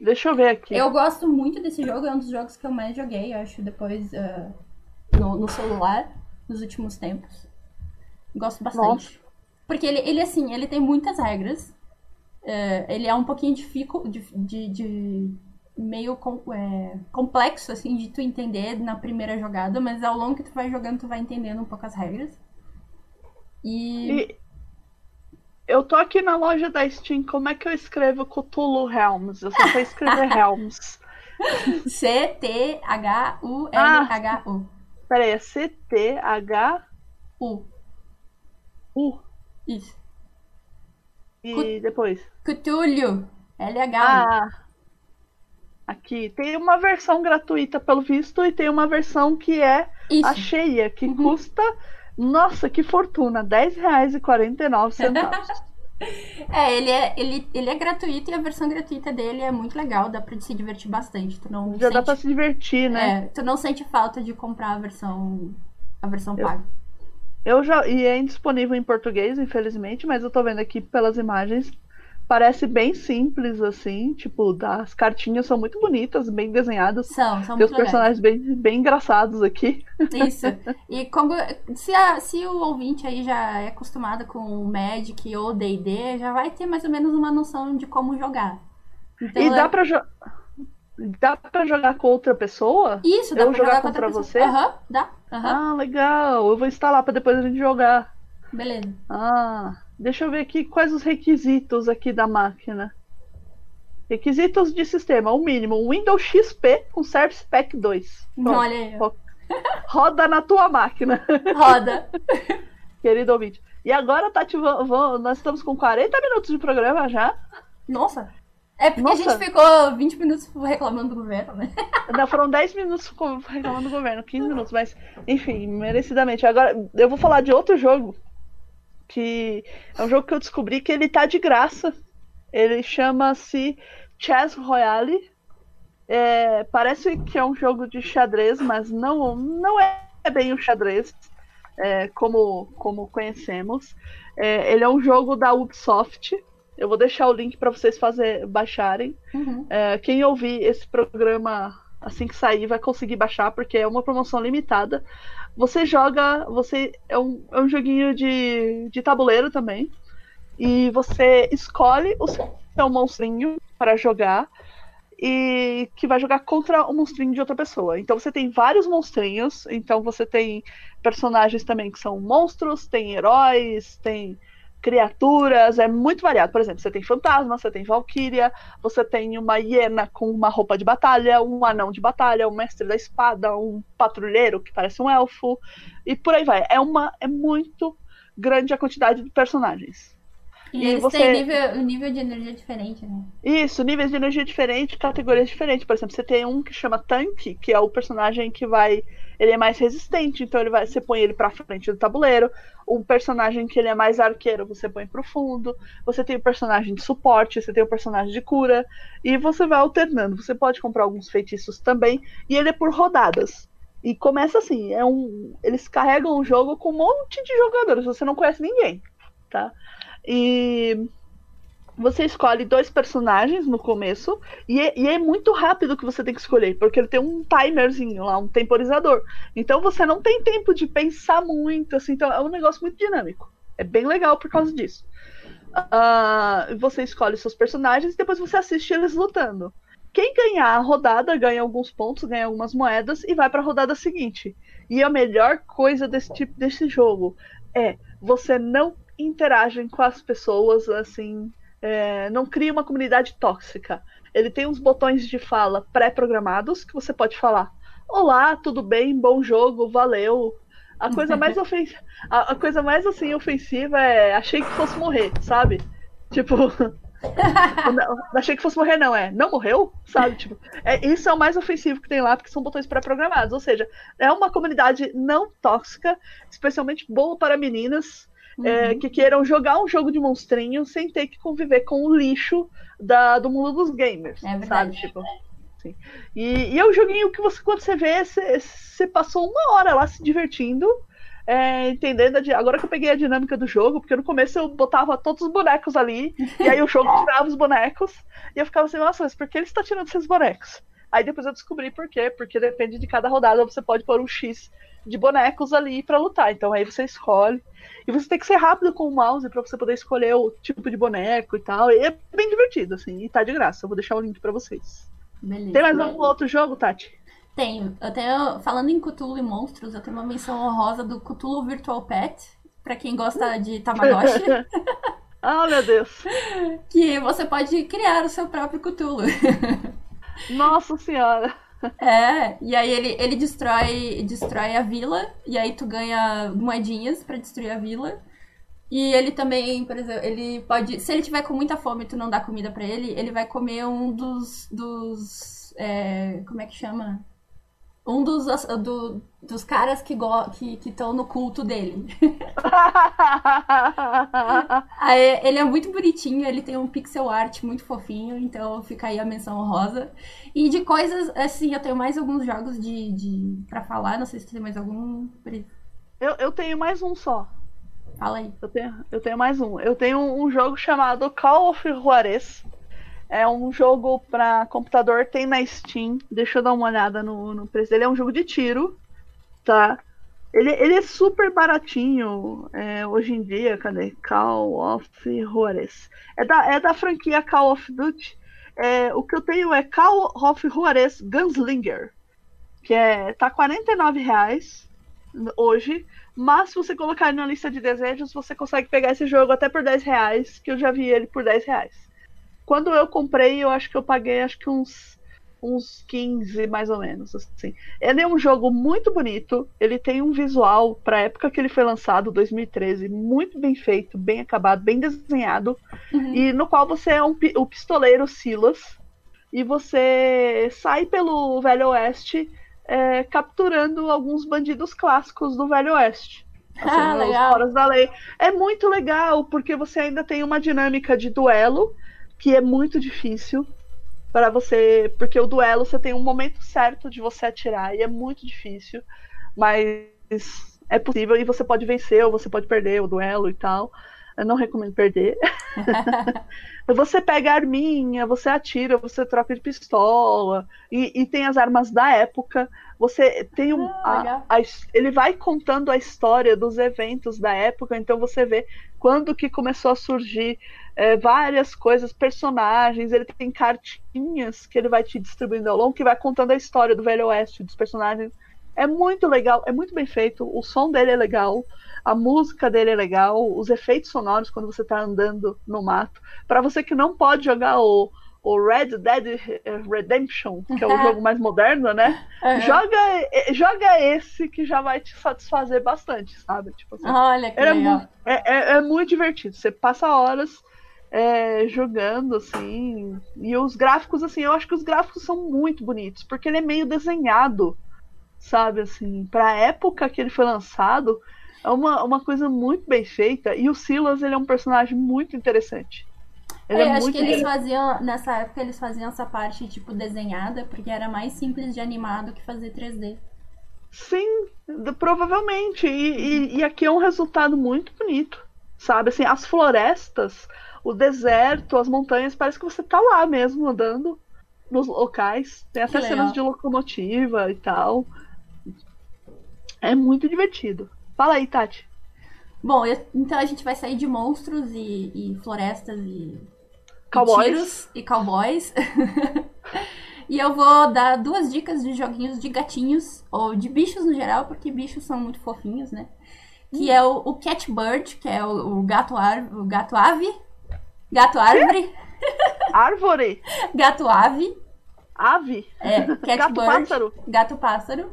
Deixa eu ver aqui. Eu gosto muito desse jogo, é um dos jogos que eu mais joguei, acho, depois uh, no, no, celular, nos últimos tempos. Gosto bastante. Nossa. Porque ele, ele, assim, ele tem muitas regras. Uh, ele é um pouquinho dificu, de, de, de meio com, é, complexo, assim, de tu entender na primeira jogada, mas ao longo que tu vai jogando, tu vai entendendo um pouco as regras. E... e eu tô aqui na loja da Steam, como é que eu escrevo Cthulhu Helms? Eu só sei escrever Helms. C-T-H-U-L-H-U. Ah, peraí, é C-T-H-U. U. Isso. E Cut... depois? Cthulhu. L-H-U. Ah. Aqui. Tem uma versão gratuita, pelo visto, e tem uma versão que é Isso. a cheia, que uhum. custa nossa, que fortuna! R$10,49. É, ele é, ele, ele é gratuito e a versão gratuita dele é muito legal, dá pra se divertir bastante. Tu não Já sente, dá pra se divertir, né? É, tu não sente falta de comprar a versão, a versão paga. Eu já. E é indisponível em português, infelizmente, mas eu tô vendo aqui pelas imagens parece bem simples, assim. Tipo, as cartinhas são muito bonitas, bem desenhadas. São, são Tem muito os personagens bem, bem engraçados aqui. Isso. E como. Se, a, se o ouvinte aí já é acostumado com o Magic ou DD, já vai ter mais ou menos uma noção de como jogar. Então, e dá é... pra jogar. Dá pra jogar com outra pessoa? Isso, dá eu pra jogar, jogar contra você? Aham, uhum, dá. Uhum. Ah, legal. Eu vou instalar pra depois a gente jogar. Beleza. Ah, Deixa eu ver aqui quais os requisitos aqui da máquina. Requisitos de sistema, o mínimo, Windows XP com Service Pack 2. Pronto. Olha aí. Roda na tua máquina. Roda. Querido ouvinte. E agora, Tati, nós estamos com 40 minutos de programa já. Nossa. É porque Nossa. a gente ficou 20 minutos reclamando do governo, né? Não, foram 10 minutos reclamando do governo, 15 minutos, mas, enfim, merecidamente. Agora, eu vou falar de outro jogo, que é um jogo que eu descobri que ele tá de graça. Ele chama-se Chess Royale. É, parece que é um jogo de xadrez, mas não, não é bem o xadrez é, como, como conhecemos. É, ele é um jogo da Ubisoft. Eu vou deixar o link para vocês fazer, baixarem. Uhum. É, quem ouvir esse programa assim que sair vai conseguir baixar, porque é uma promoção limitada. Você joga. Você É um, é um joguinho de, de tabuleiro também. E você escolhe o seu monstrinho para jogar e que vai jogar contra o monstrinho de outra pessoa. Então você tem vários monstrinhos, então você tem personagens também que são monstros, tem heróis, tem criaturas, é muito variado. Por exemplo, você tem fantasma, você tem valquíria, você tem uma hiena com uma roupa de batalha, um anão de batalha, um mestre da espada, um patrulheiro que parece um elfo, e por aí vai. É uma é muito grande a quantidade de personagens. E, e eles você... têm nível, nível de energia diferente, né? Isso, níveis de energia diferente, categorias diferentes. Por exemplo, você tem um que chama Tanque, que é o personagem que vai. Ele é mais resistente, então ele vai, você põe ele pra frente do tabuleiro. O personagem que ele é mais arqueiro, você põe pro fundo. Você tem o personagem de suporte, você tem o personagem de cura. E você vai alternando. Você pode comprar alguns feitiços também. E ele é por rodadas. E começa assim, é um. Eles carregam o jogo com um monte de jogadores, você não conhece ninguém. Tá? E você escolhe dois personagens no começo e é, e é, muito rápido que você tem que escolher, porque ele tem um timerzinho lá, um temporizador. Então você não tem tempo de pensar muito, assim, então é um negócio muito dinâmico. É bem legal por causa disso. Uh, você escolhe seus personagens e depois você assiste eles lutando. Quem ganhar a rodada ganha alguns pontos, ganha algumas moedas e vai para a rodada seguinte. E a melhor coisa desse tipo desse jogo é você não interagem com as pessoas, assim, é, não cria uma comunidade tóxica. Ele tem uns botões de fala pré-programados que você pode falar: Olá, tudo bem? Bom jogo, valeu. A coisa mais ofensiva, a, a, coisa mais assim ofensiva é achei que fosse morrer, sabe? Tipo, não, achei que fosse morrer não é, não morreu, sabe? Tipo, é, isso é o mais ofensivo que tem lá porque são botões pré-programados, ou seja, é uma comunidade não tóxica, especialmente boa para meninas uhum. é, que queiram jogar um jogo de monstrinho sem ter que conviver com o lixo da, do mundo dos gamers, é sabe? Tipo, sim. E, e é um joguinho que você, quando você vê, você, você passou uma hora lá se divertindo, é, entendendo. A, agora que eu peguei a dinâmica do jogo, porque no começo eu botava todos os bonecos ali, e aí o jogo tirava os bonecos, e eu ficava assim, nossa, mas por que ele está tirando esses bonecos? Aí depois eu descobri por quê, porque depende de cada rodada, você pode pôr um X de bonecos ali para lutar. Então aí você escolhe. E você tem que ser rápido com o mouse para você poder escolher o tipo de boneco e tal. E é bem divertido, assim, e tá de graça. Eu vou deixar o link para vocês. Beleza. Tem mais algum outro jogo, Tati? Tenho. Eu tenho, falando em Cthulhu e monstros, eu tenho uma menção honrosa do Cthulhu Virtual Pet, para quem gosta de Tamagotchi. Ah, oh, meu Deus. que você pode criar o seu próprio Cthulhu. Nossa senhora. É, e aí ele, ele destrói, destrói a vila, e aí tu ganha moedinhas para destruir a vila. E ele também, por exemplo, ele pode. Se ele tiver com muita fome e tu não dá comida para ele, ele vai comer um dos. dos é, como é que chama? Um dos, do, dos caras que estão que, que no culto dele. aí, ele é muito bonitinho, ele tem um pixel art muito fofinho, então fica aí a menção rosa. E de coisas, assim, eu tenho mais alguns jogos de, de para falar, não sei se tem mais algum. Eu, eu tenho mais um só. Fala aí. Eu tenho, eu tenho mais um. Eu tenho um jogo chamado Call of Juarez. É um jogo para computador, tem na Steam. Deixa eu dar uma olhada no, no preço dele. É um jogo de tiro, tá? Ele, ele é super baratinho é, hoje em dia. Cadê? Call of Juarez. É da, é da franquia Call of Duty. É, o que eu tenho é Call of Juarez Gunslinger. Que é, tá R$ reais. hoje, mas se você colocar ele na lista de desejos, você consegue pegar esse jogo até por 10 reais, que eu já vi ele por 10 reais. Quando eu comprei, eu acho que eu paguei acho que uns, uns 15, mais ou menos. Assim. Ele é um jogo muito bonito, ele tem um visual, para a época que ele foi lançado, 2013, muito bem feito, bem acabado, bem desenhado, uhum. e no qual você é um, o pistoleiro Silas, e você sai pelo Velho Oeste é, capturando alguns bandidos clássicos do Velho Oeste. Assim, ah, legal. Horas da lei. É muito legal, porque você ainda tem uma dinâmica de duelo, que é muito difícil para você. Porque o duelo você tem um momento certo de você atirar, e é muito difícil. Mas é possível e você pode vencer ou você pode perder o duelo e tal. Eu não recomendo perder. você pega arminha, você atira, você troca de pistola. E, e tem as armas da época. Você tem um. Ah, a, a, ele vai contando a história dos eventos da época, então você vê quando que começou a surgir é, várias coisas, personagens. Ele tem cartinhas que ele vai te distribuindo ao longo, que vai contando a história do Velho Oeste, dos personagens. É muito legal, é muito bem feito. O som dele é legal a música dele é legal, os efeitos sonoros quando você está andando no mato. Para você que não pode jogar o, o Red Dead Redemption, que é o jogo mais moderno, né? Uhum. Joga, joga esse que já vai te satisfazer bastante, sabe? Tipo assim, Olha que é legal. É, é, é, muito divertido. Você passa horas é, jogando, assim. E os gráficos, assim, eu acho que os gráficos são muito bonitos, porque ele é meio desenhado, sabe? Assim, pra época que ele foi lançado, é uma, uma coisa muito bem feita. E o Silas, ele é um personagem muito interessante. Ele é, é acho que eles faziam, nessa época, eles faziam essa parte, tipo, desenhada, porque era mais simples de animar do que fazer 3D. Sim, provavelmente. E, e, e, aqui é um resultado muito bonito. Sabe, assim, as florestas, o deserto, as montanhas, parece que você tá lá mesmo, andando nos locais. Tem até cenas de locomotiva e tal. É muito divertido. Fala aí, Tati. Bom, eu, então a gente vai sair de monstros e, e florestas e, cowboys. e e cowboys. e eu vou dar duas dicas de joguinhos de gatinhos, ou de bichos no geral, porque bichos são muito fofinhos, né? Que hum. é o, o Catbird, que é o, o gato, ar, o gato ave. Gato árvore. Árvore? gato ave. Ave? É, gato pássaro. Gato pássaro.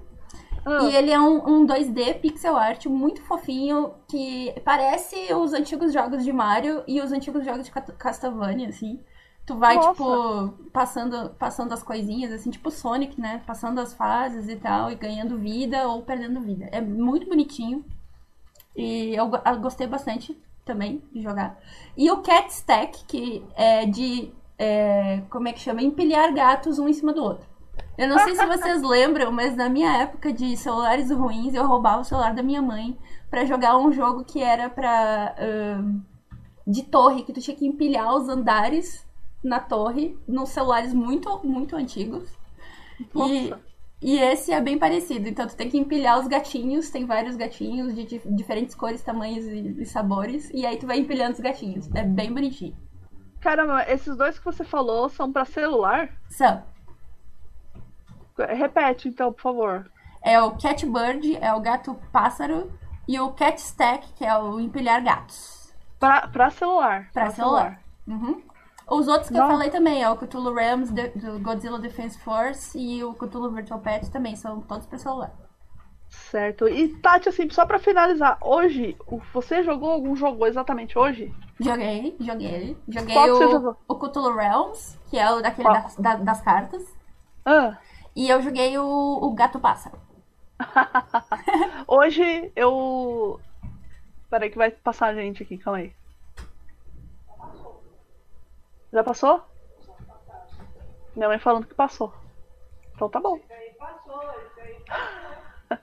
Ah. E ele é um, um 2D pixel art muito fofinho, que parece os antigos jogos de Mario e os antigos jogos de Castlevania, assim. Tu vai, Nossa. tipo, passando, passando as coisinhas, assim, tipo Sonic, né? Passando as fases e tal, e ganhando vida ou perdendo vida. É muito bonitinho. E eu, eu gostei bastante também de jogar. E o Cat Stack, que é de. É, como é que chama? Empilhar gatos um em cima do outro. Eu não sei se vocês lembram, mas na minha época de celulares ruins, eu roubava o celular da minha mãe para jogar um jogo que era pra. Uh, de torre, que tu tinha que empilhar os andares na torre, nos celulares muito, muito antigos. E, e esse é bem parecido. Então tu tem que empilhar os gatinhos, tem vários gatinhos de diferentes cores, tamanhos e, e sabores. E aí tu vai empilhando os gatinhos. É bem bonitinho. Caramba, esses dois que você falou são para celular? São. Repete, então, por favor. É o Catbird, é o gato pássaro, e o Cat Stack, que é o empilhar gatos. Pra, pra celular. Pra, pra celular. celular. Uhum. Os outros que Não. eu falei também, é o Cthulhu Realms do Godzilla Defense Force e o Cthulhu Virtual Pet também, são todos pra celular. Certo. E Tati, assim, só pra finalizar, hoje, você jogou algum jogo exatamente hoje? Joguei, joguei. Joguei Qual o, o Cthulhu Realms, que é o daquele das, da, das cartas. Ah. E eu joguei o, o Gato Pássaro. Hoje eu. Peraí que vai passar a gente aqui, calma aí. Já passou? Minha mãe falando que passou. Então tá bom.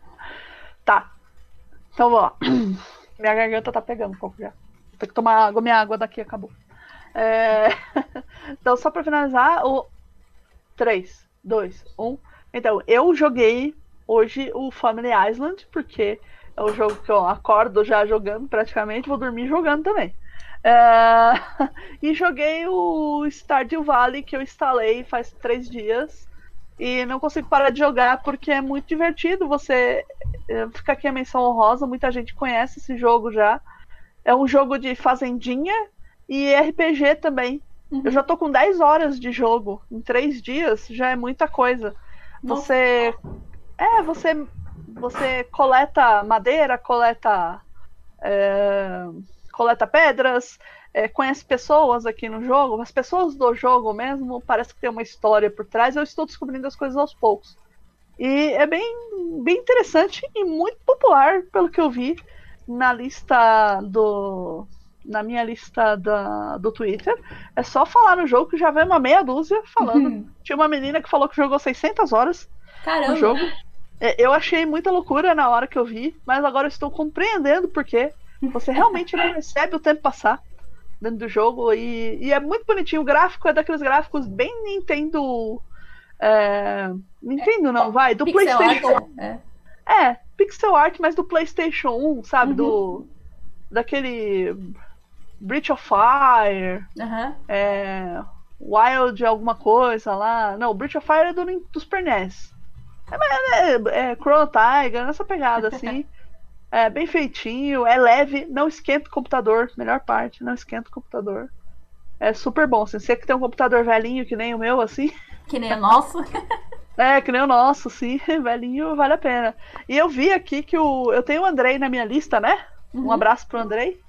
tá. Então vamos lá. Minha garganta tá pegando um pouco já. Tem que tomar água, minha água daqui acabou. É... então, só pra finalizar, o 3, 2, 1. Então, eu joguei hoje o Family Island, porque é o jogo que eu acordo já jogando praticamente, vou dormir jogando também. É... e joguei o Stardew Valley que eu instalei faz três dias. e não consigo parar de jogar porque é muito divertido. Você eh, fica aqui a menção honrosa, muita gente conhece esse jogo já. É um jogo de fazendinha e RPG também. Uhum. Eu já tô com 10 horas de jogo em 3 dias, já é muita coisa. Você. É, você. Você coleta madeira, coleta. É, coleta pedras, é, conhece pessoas aqui no jogo. As pessoas do jogo mesmo parece que tem uma história por trás. Eu estou descobrindo as coisas aos poucos. E é bem, bem interessante e muito popular, pelo que eu vi na lista do. Na minha lista da, do Twitter. É só falar no jogo que já vem uma meia dúzia falando. Uhum. Tinha uma menina que falou que jogou 600 horas Caramba. no jogo. É, eu achei muita loucura na hora que eu vi, mas agora eu estou compreendendo porque você realmente não percebe o tempo passar dentro do jogo e, e, é muito bonitinho. O gráfico é daqueles gráficos bem Nintendo. É, Nintendo não, vai, do pixel PlayStation. Art, é. é, pixel art, mas do PlayStation 1, sabe? Uhum. Do. Daquele. Breach of Fire. Uhum. É, Wild alguma coisa lá. Não, Breach of Fire é do, do Super NES. É, é, é Chrono Tiger, nessa pegada assim. É bem feitinho, é leve, não esquenta o computador. Melhor parte, não esquenta o computador. É super bom. Assim, você que tem um computador velhinho que nem o meu, assim. Que nem o nosso. é, que nem o nosso, sim. Velhinho vale a pena. E eu vi aqui que o. Eu tenho o Andrei na minha lista, né? Uhum. Um abraço pro Andrei.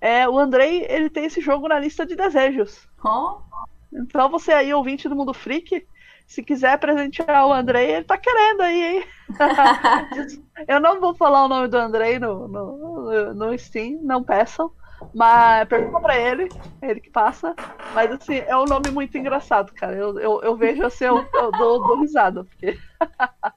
É, o Andrei, ele tem esse jogo na lista de desejos. Oh. Então você aí, ouvinte do Mundo Freak, se quiser presentear o Andrei, ele tá querendo aí, hein? eu não vou falar o nome do Andrei no, no, no Steam, não peçam. Mas pergunta pra ele, ele que passa. Mas assim, é um nome muito engraçado, cara. Eu, eu, eu vejo assim, eu, eu dou, dou risada. Porque...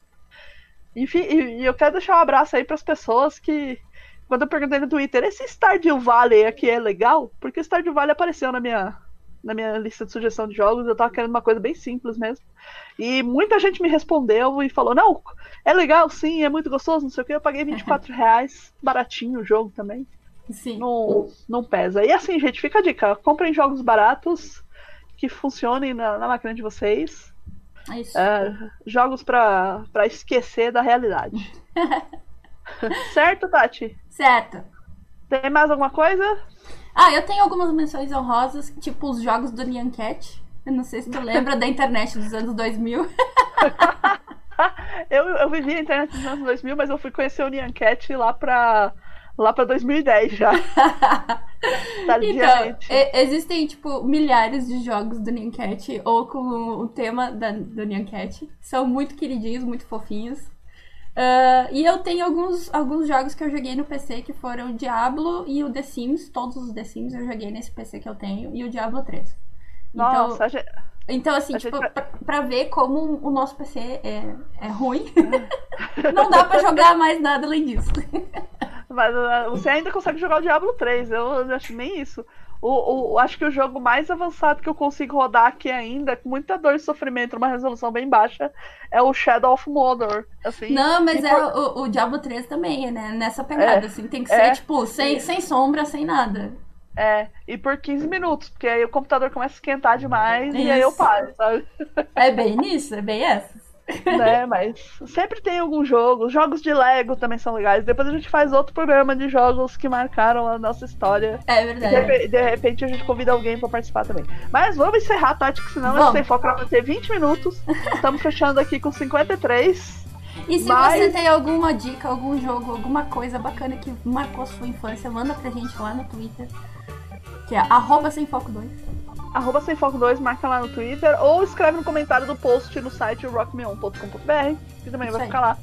Enfim, e, e, eu quero deixar um abraço aí pras pessoas que. Quando eu perguntei no Twitter, esse Stardew Valley aqui é legal? Porque Stardew Valley apareceu na minha, na minha lista de sugestão de jogos, eu tava querendo uma coisa bem simples mesmo. E muita gente me respondeu e falou: não, é legal sim, é muito gostoso, não sei o que. Eu paguei 24 reais, baratinho o jogo também. Sim. Não, não pesa. E assim, gente, fica a dica: comprem jogos baratos que funcionem na, na máquina de vocês. É. É, jogos pra esquecer da realidade. certo, Tati? Certo. Tem mais alguma coisa? Ah, eu tenho algumas menções honrosas, tipo os jogos do Nyan Cat. Eu não sei se tu lembra da internet dos anos 2000. eu, eu vivi a internet dos anos 2000, mas eu fui conhecer o Nyan Cat lá pra, lá pra 2010 já. então, existem, tipo, milhares de jogos do Nyan Cat ou com o tema da, do Nyan Cat. São muito queridinhos, muito fofinhos. Uh, e eu tenho alguns, alguns jogos que eu joguei no PC que foram o Diablo e o The Sims. Todos os The Sims eu joguei nesse PC que eu tenho. E o Diablo 3. Nossa, então, gente... então assim, tipo, gente... pra, pra, ver como o nosso PC é, é ruim, não dá pra jogar mais nada além disso. Mas uh, você ainda consegue jogar o Diablo 3, eu acho nem isso. O, o, acho que o jogo mais avançado que eu consigo rodar aqui ainda, com muita dor e sofrimento, uma resolução bem baixa, é o Shadow of Mordor. Assim, Não, mas é por... o, o Diablo 3 também, né? Nessa pegada, é, assim, tem que ser, é, tipo, sem, sem sombra, sem nada. É, e por 15 minutos, porque aí o computador começa a esquentar demais Isso. e aí eu paro, sabe? É bem nisso, é bem essa né? Mas sempre tem algum jogo. Jogos de Lego também são legais. Depois a gente faz outro programa de jogos que marcaram a nossa história. É verdade. De, de, repente a gente convida alguém para participar também. Mas vamos encerrar, Tati, que senão gente tem foco pra ter 20 minutos. Estamos fechando aqui com 53. E se Mas... você tem alguma dica, algum jogo, alguma coisa bacana que marcou sua infância, manda pra gente lá no Twitter. Que é arroba sem foco 2 arroba sem foco 2, marca lá no Twitter, ou escreve no comentário do post no site rockmeon.com.br, que também Isso vai aí. ficar lá.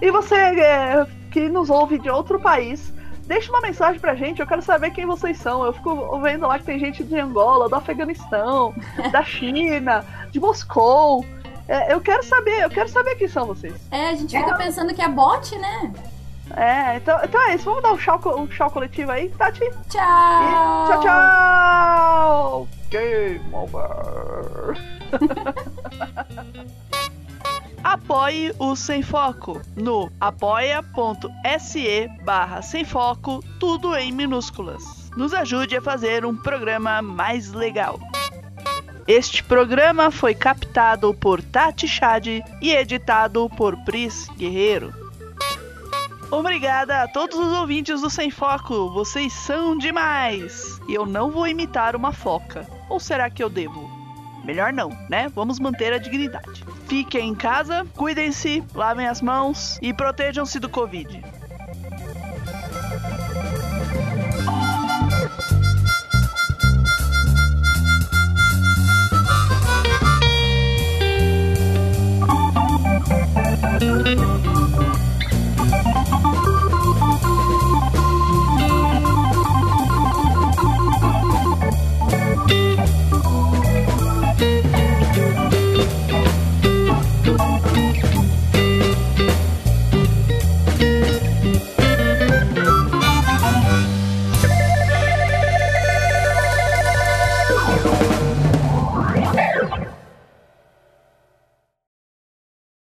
E você é, que nos ouve de outro país, deixa uma mensagem pra gente, eu quero saber quem vocês são. Eu fico vendo lá que tem gente de Angola, do Afeganistão, da China, de Moscou. É, eu quero saber, eu quero saber quem são vocês. É, a gente fica é. pensando que é bot, né? É, então, então é isso. Vamos dar um tchau, um tchau coletivo aí, Tati? Tchau! E tchau, tchau! Game over! Apoie o Sem Foco no apoia.se barra Sem Foco, tudo em minúsculas. Nos ajude a fazer um programa mais legal. Este programa foi captado por Tati Chad e editado por Pris Guerreiro. Obrigada a todos os ouvintes do Sem Foco, vocês são demais! E eu não vou imitar uma foca. Ou será que eu devo? Melhor não, né? Vamos manter a dignidade. Fiquem em casa, cuidem-se, lavem as mãos e protejam-se do Covid.